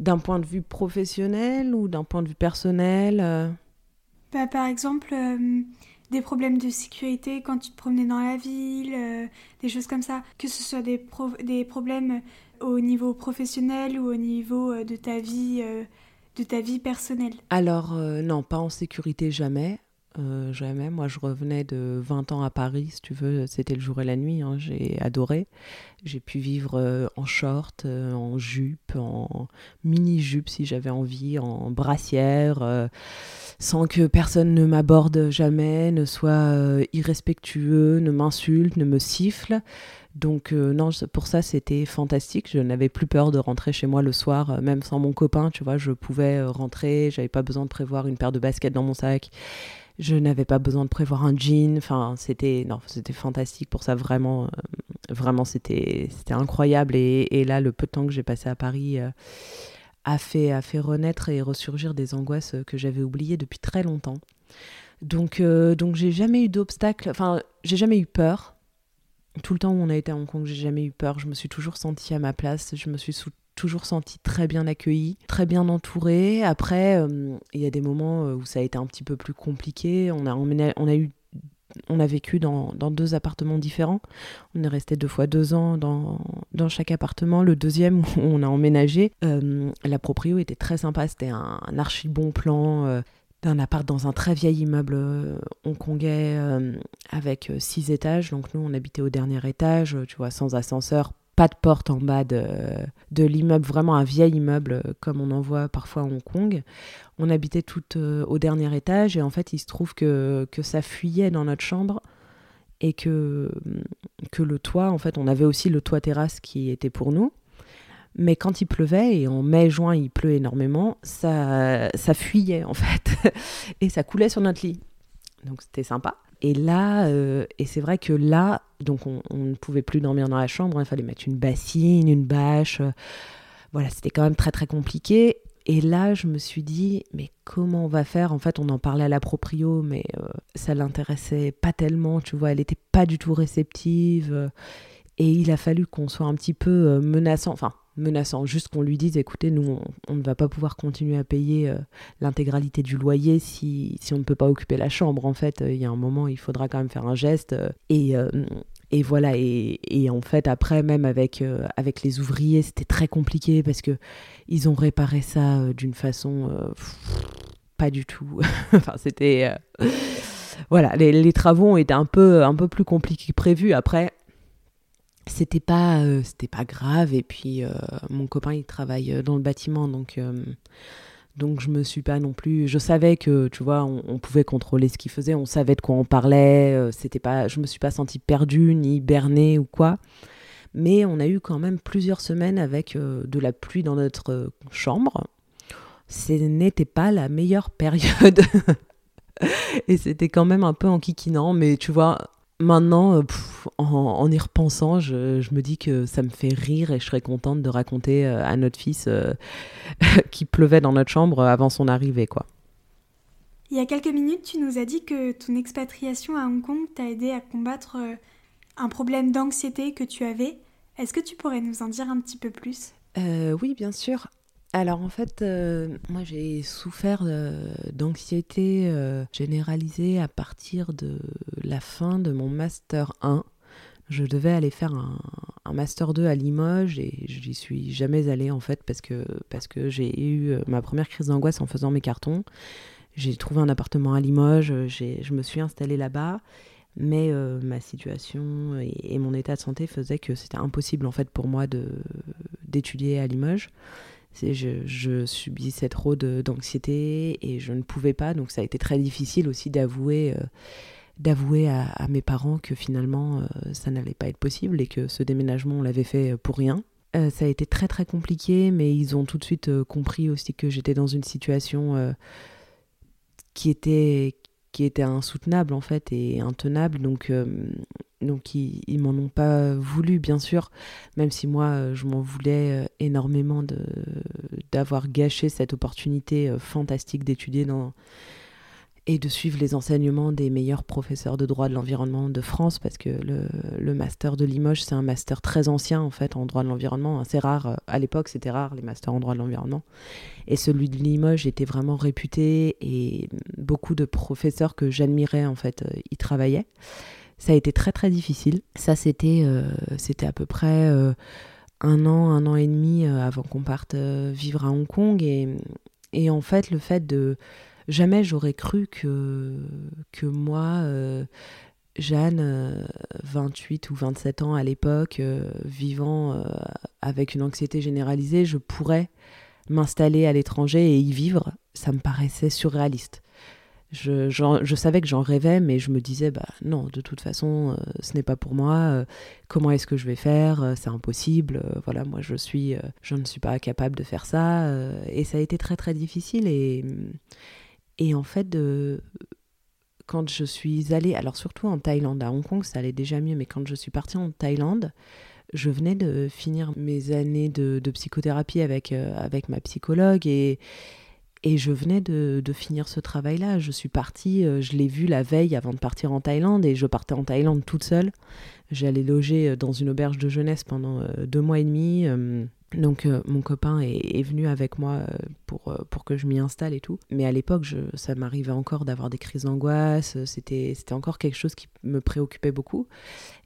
D'un point de vue professionnel ou d'un point de vue personnel euh? bah, Par exemple, euh, des problèmes de sécurité quand tu te promenais dans la ville, des choses comme ça. Que ce soit des, des problèmes au niveau professionnel ou au niveau euh, de ta vie, euh, de ta vie personnelle Alors euh, non, pas en sécurité jamais. Jamais. Moi, je revenais de 20 ans à Paris, si tu veux, c'était le jour et la nuit. Hein. J'ai adoré. J'ai pu vivre en short, en jupe, en mini-jupe si j'avais envie, en brassière, sans que personne ne m'aborde jamais, ne soit irrespectueux, ne m'insulte, ne me siffle. Donc euh, non, pour ça c'était fantastique. Je n'avais plus peur de rentrer chez moi le soir, euh, même sans mon copain. Tu vois, je pouvais euh, rentrer. J'avais pas besoin de prévoir une paire de baskets dans mon sac. Je n'avais pas besoin de prévoir un jean. C'était fantastique pour ça. Vraiment, vraiment, c'était incroyable. Et, là, le peu de temps que j'ai passé à Paris. a fait, a fait renaître et ressurgir des angoisses que j'avais oubliées depuis très longtemps. Donc, donc j'ai jamais eu d'obstacle, enfin, j'ai jamais eu peur tout le temps où on a été à Hong Kong, j'ai jamais eu peur. Je me suis toujours sentie à ma place. Je me suis toujours sentie très bien accueillie, très bien entourée. Après, euh, il y a des moments euh, où ça a été un petit peu plus compliqué. On a, on a eu on a vécu dans, deux appartements différents. On est resté deux fois deux ans dans, chaque appartement. Le deuxième où on a emménagé, euh, la proprio était très sympa. C'était un, archi bon plan d'un appart dans un très vieil immeuble hongkongais avec six étages. Donc nous, on habitait au dernier étage, tu vois, sans ascenseur, pas de porte en bas de, de l'immeuble, vraiment un vieil immeuble comme on en voit parfois à Hong Kong. On habitait tout au dernier étage et en fait, il se trouve que, que ça fuyait dans notre chambre et que, que le toit, en fait, on avait aussi le toit terrasse qui était pour nous. Mais quand il pleuvait, et en mai-juin il pleut énormément, ça, ça fuyait en fait. et ça coulait sur notre lit. Donc c'était sympa. Et là, euh, et c'est vrai que là, donc on, ne pouvait plus dormir dans la chambre, il fallait mettre une bassine, une bâche. voilà, c'était quand même très très compliqué. et là, je me suis dit, mais comment on va faire? En fait, on en parlait à la proprio, mais euh, ça l'intéressait pas tellement, tu vois, elle était pas du tout réceptive. et il a fallu qu'on soit un petit peu euh, menaçant, enfin, menaçant, juste qu'on lui dise, écoutez, nous, on, ne va pas pouvoir continuer à payer euh, l'intégralité du loyer si, si, on ne peut pas occuper la chambre. En fait, il y a un moment, il faudra quand même faire un geste. et, et voilà, et, en fait, après, même avec, euh, avec les ouvriers, c'était très compliqué parce que ils ont réparé ça euh, d'une façon euh, pas du tout. enfin, c'était. voilà, les, travaux ont été un peu, un peu plus compliqués que prévu. Après, c'était pas, c'était pas grave. Et puis, mon copain, il travaille dans le bâtiment, donc donc je me suis pas non plus. Je savais que, tu vois, on, pouvait contrôler ce qu'il faisait, on savait de quoi on parlait. Euh, c'était pas, je me suis pas sentie perdue ni bernée ou quoi. Mais on a eu quand même plusieurs semaines avec euh, de la pluie dans notre euh, chambre. Ce n'était pas la meilleure période. Et c'était quand même un peu enquiquinant, mais tu vois, Maintenant, euh, en, y repensant, je, me dis que ça me fait rire et je serais contente de raconter euh, à notre fils euh, qui pleuvait dans notre chambre avant son arrivée, quoi. Il y a quelques minutes, tu nous as dit que ton expatriation à Hong Kong t'a aidé à combattre un problème d'anxiété que tu avais. Est-ce que tu pourrais nous en dire un petit peu plus? Oui, bien sûr. Alors en fait, euh, moi j'ai souffert euh, d'anxiété euh, généralisée à partir de la fin de mon master 1. Je devais aller faire un, master 2 à Limoges et j'y suis jamais allée en fait parce que, parce que j'ai eu ma première crise d'angoisse en faisant mes cartons. J'ai trouvé un appartement à Limoges, je me suis installée là-bas mais ma situation et, et, mon état de santé faisaient que c'était impossible en fait pour moi d'étudier à Limoges je, je, subissais trop d'anxiété et je ne pouvais pas, donc ça a été très difficile aussi d'avouer euh, à, mes parents que finalement euh, ça n'allait pas être possible et que ce déménagement on l'avait fait pour rien. Euh, ça a été très très compliqué, mais ils ont tout de suite compris aussi que j'étais dans une situation qui était qui était insoutenable en fait et intenable. Donc, euh, donc ils, m'en ont pas voulu, bien sûr, même si moi euh, je m'en voulais euh, énormément d'avoir gâché cette opportunité fantastique d'étudier dans et de suivre les enseignements des meilleurs professeurs de droit de l'environnement de France, parce que le, master de Limoges, c'est un master très ancien en fait en droit de l'environnement. C'est rare, à l'époque c'était rare les masters en droit de l'environnement. Et celui de Limoges était vraiment réputé et beaucoup de professeurs que j'admirais en fait euh, y travaillaient. Ça a été très très difficile. Ça c'était euh, c'était à peu près euh, un an, un an et demi avant qu'on parte vivre à Hong Kong. Et, et en fait le fait de jamais j'aurais cru que, que moi, euh, Jeanne, 28 euh, ou 27 ans à l'époque, euh, vivant avec une anxiété généralisée, je pourrais m'installer à l'étranger et y vivre. Ça me paraissait surréaliste. Je, je, savais que j'en rêvais, mais je me disais, bah non, de toute façon, ce n'est pas pour moi. comment est-ce que je vais faire C'est impossible. voilà, moi, je suis, je ne suis pas capable de faire ça. et ça a été très très difficile. Et, et en fait, de, quand je suis allée, alors surtout en Thaïlande, à Hong Kong, ça allait déjà mieux, mais quand je suis partie en Thaïlande, je venais de finir mes années de, psychothérapie avec, euh, avec ma psychologue et, et je venais de, de finir ce travail-là. Je suis partie, euh, je l'ai vu la veille avant de partir en Thaïlande et je partais en Thaïlande toute seule. J'allais loger euh, dans une auberge de jeunesse pendant deux mois et demi. Donc euh, mon copain est, venu avec moi euh, pour, euh, pour que je m'y installe et tout. Mais à l'époque, ça m'arrivait encore d'avoir des crises d'angoisse. C'était encore quelque chose qui me préoccupait beaucoup.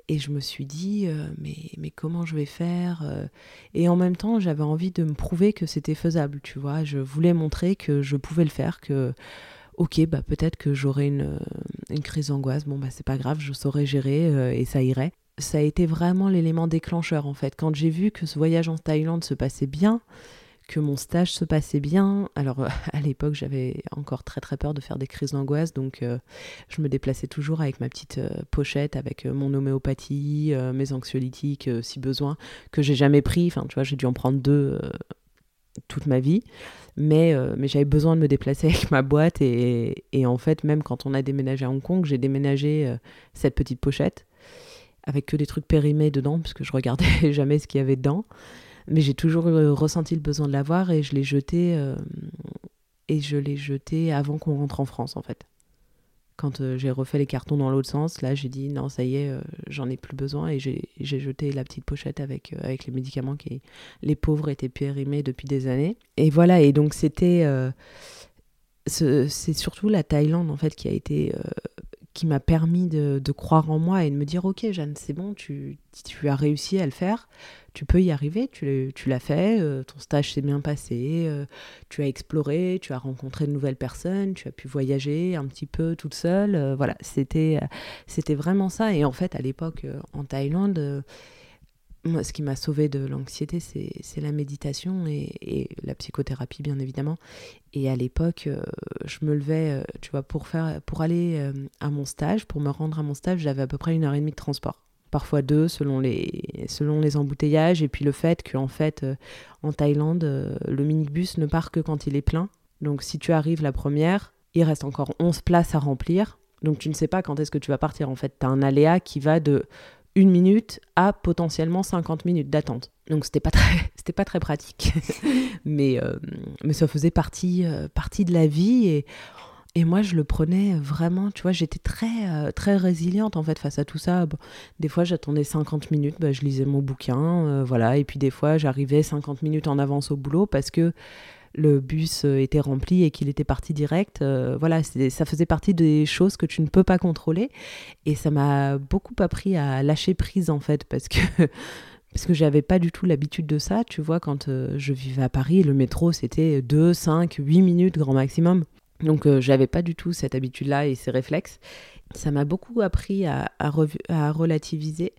Et je me suis dit, mais, mais comment je vais faire Et en même temps, j'avais envie de me prouver que c'était faisable, tu vois? Je voulais montrer que je pouvais le faire, que ok, bah peut-être que j'aurais une, une crise d'angoisse. Bon, bah c'est pas grave, je saurais gérer et ça irait ça a été vraiment l'élément déclencheur en fait. Quand j'ai vu que ce voyage en Thaïlande se passait bien, que mon stage se passait bien. Alors à l'époque j'avais encore très très peur de faire des crises d'angoisse, donc euh, je me déplaçais toujours avec ma petite euh, pochette, avec euh, mon homéopathie, mes anxiolytiques si besoin, que j'ai jamais pris. Enfin tu vois j'ai dû en prendre deux toute ma vie. Mais, mais j'avais besoin de me déplacer avec ma boîte et, et, en fait même quand on a déménagé à Hong Kong, j'ai déménagé cette petite pochette avec que des trucs périmés dedans, parce que je regardais jamais ce qu'il y avait dedans. Mais j'ai toujours ressenti le besoin de l'avoir et je l'ai jeté et je l'ai jeté avant qu'on rentre en France en fait. Quand euh, j'ai refait les cartons dans l'autre sens, là j'ai dit non ça y est, euh, j'en ai plus besoin et j'ai jeté la petite pochette avec, euh, avec les médicaments qui les pauvres étaient périmés depuis des années. Et voilà et donc c'était c'est surtout la Thaïlande en fait qui a été qui m'a permis de, croire en moi et de me dire ok Jeanne c'est bon tu, tu as réussi à le faire tu peux y arriver, tu, l'as fait, euh, ton stage s'est bien passé, euh, tu as exploré, tu as rencontré de nouvelles personnes, tu as pu voyager un petit peu toute seule. Euh, voilà, c'était, c'était vraiment ça. Et en fait, à l'époque, en Thaïlande, moi, ce qui m'a sauvé de l'anxiété, c'est, la méditation et, la psychothérapie, bien évidemment. Et à l'époque, je me levais, tu vois, pour, faire, pour aller à mon stage, pour me rendre à mon stage, j'avais à peu près une heure et demie de transport parfois deux selon les, selon les embouteillages et puis le fait qu'en fait euh, en Thaïlande euh, le minibus ne part que quand il est plein. Donc si tu arrives la première, il reste encore 11 places à remplir. Donc tu ne sais pas quand est-ce que tu vas partir en fait. Tu as un aléa qui va de une minute à potentiellement 50 minutes d'attente. Donc c'était pas très c'était pas très pratique. mais euh, mais ça faisait partie partie de la vie et et moi, je le prenais vraiment, tu vois, j'étais très, euh, très résiliente en fait face à tout ça. des fois, j'attendais 50 minutes, bah, je lisais mon bouquin, euh, voilà. Et puis des fois, j'arrivais 50 minutes en avance au boulot parce que le bus euh, était rempli et qu'il était parti direct. voilà, ça faisait partie des choses que tu ne peux pas contrôler. Et ça m'a beaucoup appris à lâcher prise en fait parce que. parce que j'avais pas du tout l'habitude de ça, tu vois, quand je vivais à Paris, le métro c'était 2, 5, 8 minutes grand maximum. Donc euh, j'avais pas du tout cette habitude-là et ces réflexes. Ça m'a beaucoup appris à, relativiser.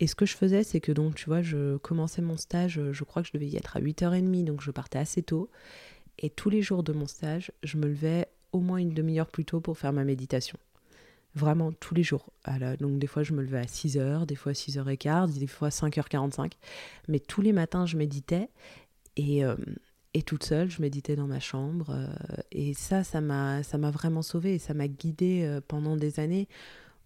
Et ce que je faisais, c'est que donc, tu vois, je commençais mon stage, je crois que je devais y être à 8h30, donc je partais assez tôt. Et tous les jours de mon stage, je me levais au moins une demi-heure plus tôt pour faire ma méditation. Vraiment tous les jours. donc des fois je me levais à 6h, des fois à 6h15, des fois à 5h45. Mais tous les matins je méditais. Et, euh, et toute seule, je méditais dans ma chambre. Euh, et ça, ça m'a, ça m'a vraiment sauvée et ça m'a guidée euh, pendant des années.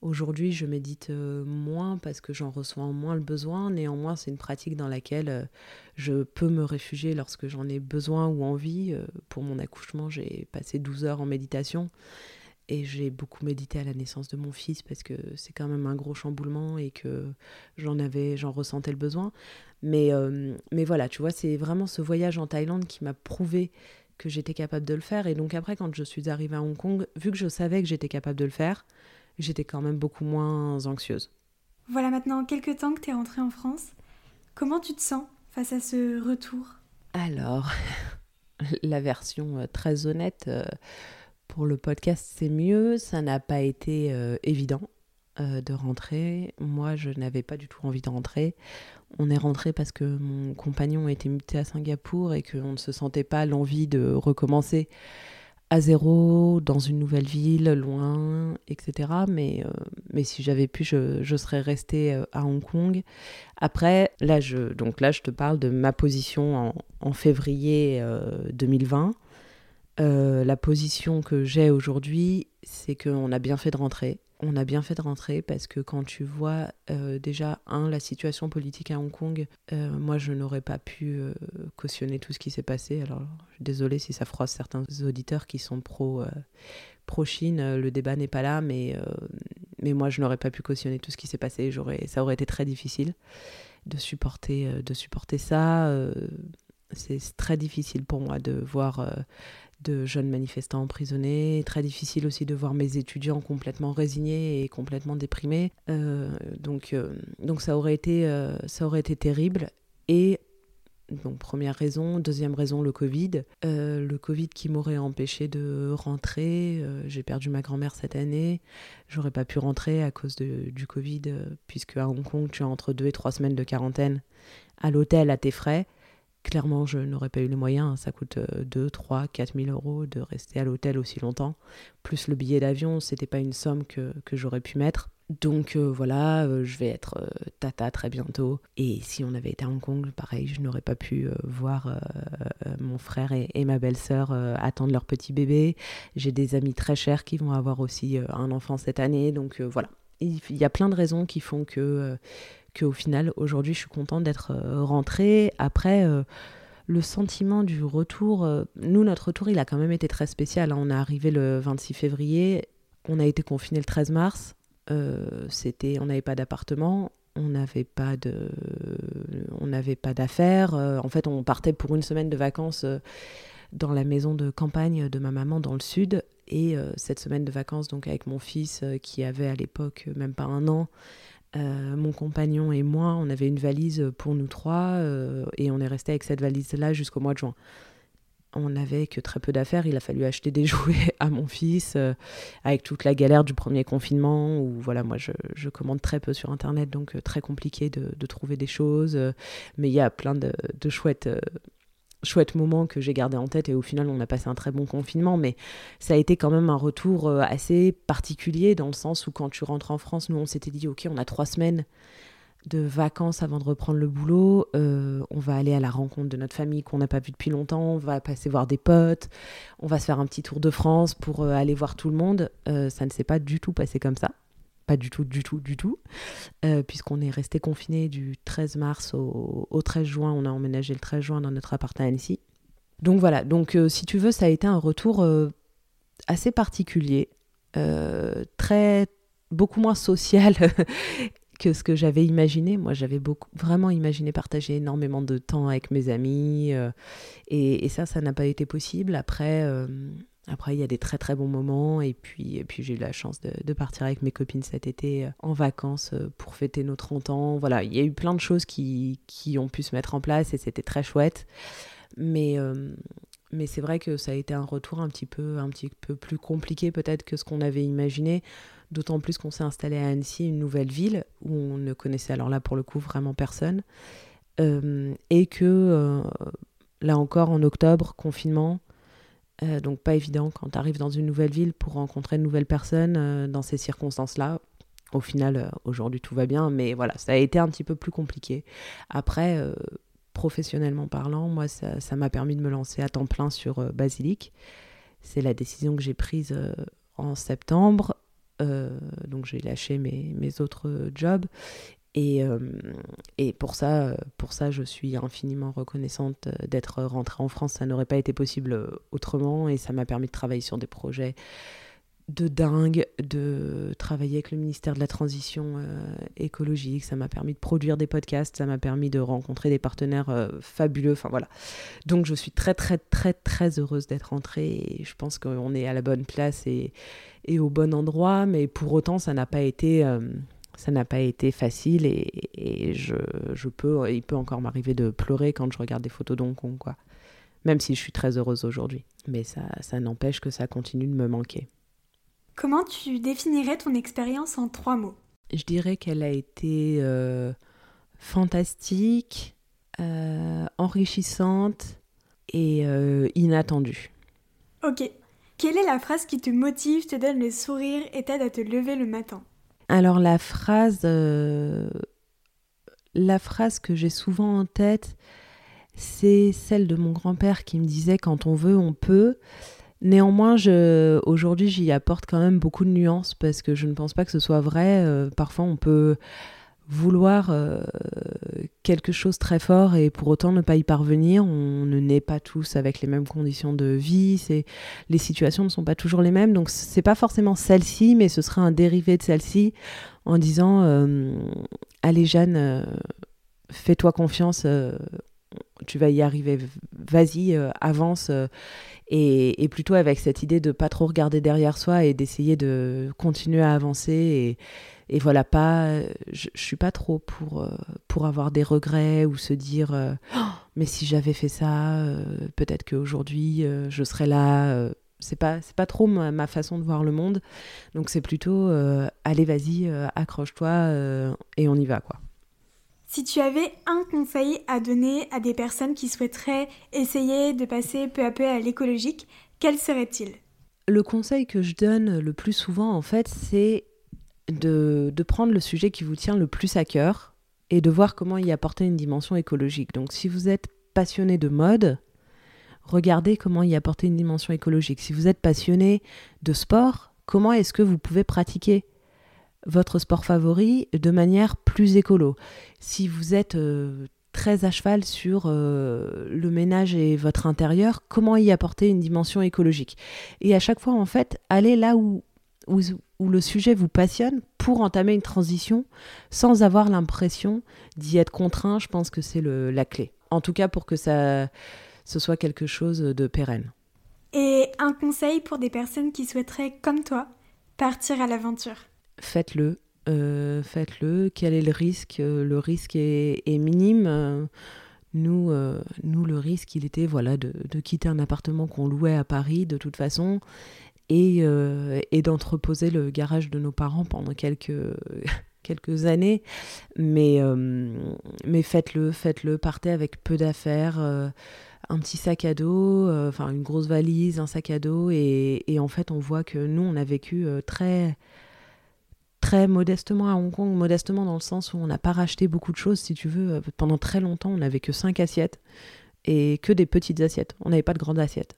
Aujourd'hui, je médite euh, moins parce que j'en reçois moins le besoin. Néanmoins, c'est une pratique dans laquelle je peux me réfugier lorsque j'en ai besoin ou envie. Pour mon accouchement, j'ai passé 12 heures en méditation. Et j'ai beaucoup médité à la naissance de mon fils parce que c'est quand même un gros chamboulement et que j'en avais, j'en ressentais le besoin. Mais, euh, mais voilà, tu vois, c'est vraiment ce voyage en Thaïlande qui m'a prouvé que j'étais capable de le faire. Et donc après, quand je suis arrivée à Hong Kong, vu que je savais que j'étais capable de le faire, j'étais quand même beaucoup moins anxieuse. Voilà maintenant quelques temps que tu es rentrée en France. Comment tu te sens face à ce retour? Alors, la version euh, très honnête, euh, pour le podcast, c'est mieux. Ça n'a pas été euh, évident euh, de rentrer. Moi, je n'avais pas du tout envie de rentrer. On est rentré parce que mon compagnon était muté à Singapour et qu'on ne se sentait pas l'envie de recommencer à zéro, dans une nouvelle ville, loin, etc. Mais, euh, mais si j'avais pu, je, serais restée à Hong Kong. Après, là je, donc là, je te parle de ma position en, en février 2020. Euh, la position que j'ai aujourd'hui, c'est qu'on a bien fait de rentrer. On a bien fait de rentrer parce que quand tu vois euh, déjà, un, la situation politique à Hong Kong, euh, moi je n'aurais pas pu cautionner tout ce qui s'est passé. Alors désolée si ça froisse certains auditeurs qui sont pro, pro Chine, le débat n'est pas là, mais, mais moi je n'aurais pas pu cautionner tout ce qui s'est passé. Ça aurait été très difficile de supporter, de supporter ça. c'est très difficile pour moi de voir de jeunes manifestants emprisonnés. Très difficile aussi de voir mes étudiants complètement résignés et complètement déprimés. Euh, donc, euh, donc ça aurait été, euh, ça aurait été terrible. Et donc première raison, deuxième raison le Covid, le Covid qui m'aurait empêché de rentrer. J'ai perdu ma grand-mère cette année, j'aurais pas pu rentrer à cause de, du Covid puisque à Hong Kong tu as entre deux et trois semaines de quarantaine à l'hôtel à tes frais clairement, je n'aurais pas eu les moyens. Ça coûte 2, 3, 4 000 euros de rester à l'hôtel aussi longtemps. Plus le billet d'avion, c'était pas une somme que, que j'aurais pu mettre. Donc euh, voilà, euh, je vais être euh, tata très bientôt. Et si on avait été à Hong Kong, pareil, je n'aurais pas pu voir mon frère et, et ma belle-sœur attendre leur petit bébé. J'ai des amis très chers qui vont avoir aussi un enfant cette année. Donc voilà, il y a plein de raisons qui font que qu'au final, aujourd'hui, je suis contente d'être rentrée. Après, le sentiment du retour, nous, notre retour, il a quand même été très spécial. Hein. On est arrivé le 26 février, on a été confiné le 13 mars. c'était, on n'avait pas d'appartement, on n'avait pas de, on n'avait pas d'affaires. en fait, on partait pour une semaine de vacances dans la maison de campagne de ma maman dans le sud. Et euh, cette semaine de vacances, donc avec mon fils euh, qui avait à l'époque même pas un an, euh, mon compagnon et moi, on avait une valise pour nous trois et on est resté avec cette valise-là jusqu'au mois de juin. On n'avait que très peu d'affaires, il a fallu acheter des jouets à mon fils avec toute la galère du premier confinement où voilà, moi je, je commande très peu sur internet donc très compliqué de, de, trouver des choses. mais il y a plein de, de chouettes chouette moment que j'ai gardé en tête et au final on a passé un très bon confinement mais ça a été quand même un retour euh, assez particulier dans le sens où quand tu rentres en France nous on s'était dit ok on a trois semaines de vacances avant de reprendre le boulot euh, on va aller à la rencontre de notre famille qu'on n'a pas vue depuis longtemps on va passer voir des potes on va se faire un petit tour de France pour euh, aller voir tout le monde. Ça ne s'est pas du tout passé comme ça pas du tout, du tout, du tout, euh, puisqu'on est resté confiné du 13 mars au, 13 juin. On a emménagé le 13 juin dans notre appart à Annecy. Donc voilà, donc euh, si tu veux, ça a été un retour euh, assez particulier, très beaucoup moins social que ce que j'avais imaginé. Moi, j'avais beaucoup vraiment imaginé partager énormément de temps avec mes amis, et, et, ça, ça n'a pas été possible. Après après, il y a des très très bons moments et puis, et puis j'ai eu la chance de, partir avec mes copines cet été euh, en vacances euh, pour fêter nos 30 ans. Voilà, il y a eu plein de choses qui, qui ont pu se mettre en place et c'était très chouette. Mais, euh, mais c'est vrai que ça a été un retour un petit peu, un petit peu plus compliqué peut-être que ce qu'on avait imaginé. D'autant plus qu'on s'est installé à Annecy, une nouvelle ville où on ne connaissait alors là pour le coup vraiment personne. et que là encore en octobre, confinement, euh, donc pas évident quand tu arrives dans une nouvelle ville pour rencontrer de nouvelles personnes euh, dans ces circonstances-là. Au final, euh, aujourd'hui tout va bien, mais voilà, ça a été un petit peu plus compliqué. Après, professionnellement parlant, moi, ça m'a permis de me lancer à temps plein sur Basilic. C'est la décision que j'ai prise en septembre. donc j'ai lâché mes, mes, autres jobs et, euh, et, pour, ça, pour ça, je suis infiniment reconnaissante d'être rentrée en France. Ça n'aurait pas été possible autrement et ça m'a permis de travailler sur des projets de dingue, de travailler avec le ministère de la Transition euh, écologique. Ça m'a permis de produire des podcasts, ça m'a permis de rencontrer des partenaires euh, fabuleux. Enfin voilà. Donc je suis très très très très heureuse d'être rentrée et je pense qu'on est à la bonne place et, et, au bon endroit. Mais pour autant, ça n'a pas été ça n'a pas été facile et, je, je, peux, il peut encore m'arriver de pleurer quand je regarde des photos d'Hong Kong, quoi. Même si je suis très heureuse aujourd'hui. Mais ça, ça n'empêche que ça continue de me manquer. Comment tu définirais ton expérience en trois mots? Je dirais qu'elle a été euh, fantastique, euh, enrichissante et euh, inattendue. Ok. Quelle est la phrase qui te motive, te donne le sourire et t'aide à te lever le matin? Alors la phrase, euh, la phrase que j'ai souvent en tête, c'est celle de mon grand-père qui me disait quand on veut, on peut. Néanmoins, aujourd'hui, j'y apporte quand même beaucoup de nuances parce que je ne pense pas que ce soit vrai. Euh, parfois, on peut vouloir euh, quelque chose très fort et pour autant ne pas y parvenir. On ne naît pas tous avec les mêmes conditions de vie, les situations ne sont pas toujours les mêmes. Donc c'est pas forcément celle-ci, mais ce sera un dérivé de celle-ci en disant euh, allez Jeanne, euh, fais-toi confiance, tu vas y arriver, vas-y, avance. Et, plutôt avec cette idée de pas trop regarder derrière soi et d'essayer de continuer à avancer et voilà pas je, je, suis pas trop pour euh, pour avoir des regrets ou se dire euh, oh, mais si j'avais fait ça euh, peut-être qu'aujourd'hui je serais là c'est pas c'est pas trop ma, façon de voir le monde. Donc c'est plutôt allez vas-y accroche-toi et on y va quoi. Si tu avais un conseil à donner à des personnes qui souhaiteraient essayer de passer peu à peu à l'écologique, quel serait-il? Le conseil que je donne le plus souvent, en fait, c'est de, prendre le sujet qui vous tient le plus à cœur et de voir comment y apporter une dimension écologique. Donc si vous êtes passionné de mode, regardez comment y apporter une dimension écologique. Si vous êtes passionné de sport, comment est-ce que vous pouvez pratiquer votre sport favori de manière plus écolo? Si vous êtes euh, très à cheval sur euh, le ménage et votre intérieur, comment y apporter une dimension écologique? Et à chaque fois, en fait, allez là où, où, le sujet vous passionne pour entamer une transition sans avoir l'impression d'y être contraint. Je pense que c'est la clé. En tout cas, pour que ça, ce soit quelque chose de pérenne. Et un conseil pour des personnes qui souhaiteraient, comme toi, partir à l'aventure Faites-le. Euh, faites-le. Quel est le risque? Le risque est, minime. Nous, euh, nous, le risque, il était voilà, de, quitter un appartement qu'on louait à Paris de toute façon et, euh, et d'entreposer le garage de nos parents pendant quelques, quelques années. Mais, mais faites-le, faites-le. Partez avec peu d'affaires un petit sac à dos, euh, enfin une grosse valise, un sac à dos, et, en fait on voit que nous on a vécu euh, très très modestement à Hong Kong, modestement dans le sens où on n'a pas racheté beaucoup de choses, si tu veux. Euh, pendant très longtemps, on n'avait que cinq assiettes et que des petites assiettes. On n'avait pas de grandes assiettes.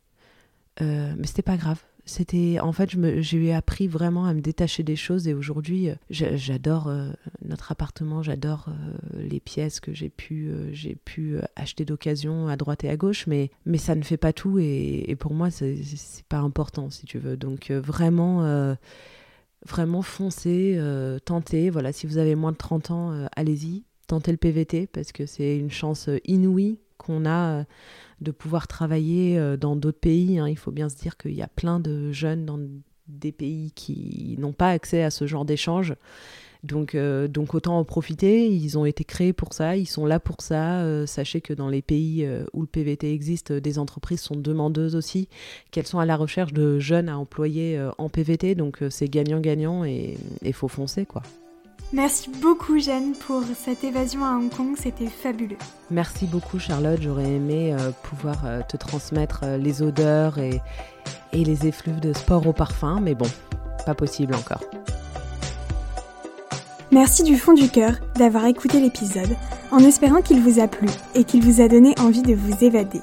mais c'était pas grave c'était en fait j'ai appris vraiment à me détacher des choses et aujourd'hui euh, j'adore euh, notre appartement j'adore euh, les pièces que j'ai pu j'ai pu acheter d'occasion à droite et à gauche mais mais ça ne fait pas tout et, pour moi c'est pas important si tu veux. Donc vraiment vraiment foncez tentez. Voilà si vous avez moins de 30 ans allez-y tentez le PVT parce que c'est une chance inouïe qu'on a de pouvoir travailler euh, dans d'autres pays. Hein. Il faut bien se dire qu'il y a plein de jeunes dans des pays qui n'ont pas accès à ce genre d'échange. Donc, euh, donc autant en profiter, ils ont été créés pour ça, ils sont là pour ça. Euh, sachez que dans les pays où le PVT existe, des entreprises sont demandeuses aussi, qu'elles sont à la recherche de jeunes à employer en PVT, donc c'est gagnant-gagnant et il faut foncer quoi. Merci beaucoup Jeanne pour cette évasion à Hong Kong, c'était fabuleux. Merci beaucoup Charlotte, j'aurais aimé euh, pouvoir euh, te transmettre euh, les odeurs et, et les effluves de sport au parfum, mais bon, pas possible encore. Merci du fond du cœur d'avoir écouté l'épisode, en espérant qu'il vous a plu et qu'il vous a donné envie de vous évader.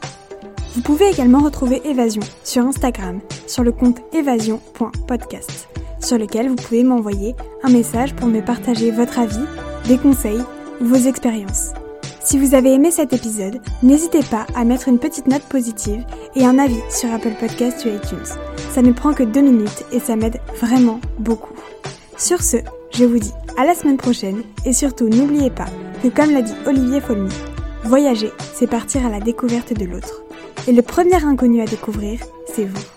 Vous pouvez également retrouver Évasion sur Instagram, sur le compte évasion.podcast sur lequel vous pouvez m'envoyer un message pour me partager votre avis, des conseils ou vos expériences. Si vous avez aimé cet épisode, n'hésitez pas à mettre une petite note positive et un avis sur Apple Podcasts ou iTunes. Ça ne prend que deux minutes et ça m'aide vraiment beaucoup. Sur ce, je vous dis à la semaine prochaine et surtout n'oubliez pas que comme l'a dit Olivier Folmy, voyager, c'est partir à la découverte de l'autre. Et le premier inconnu à découvrir, c'est vous.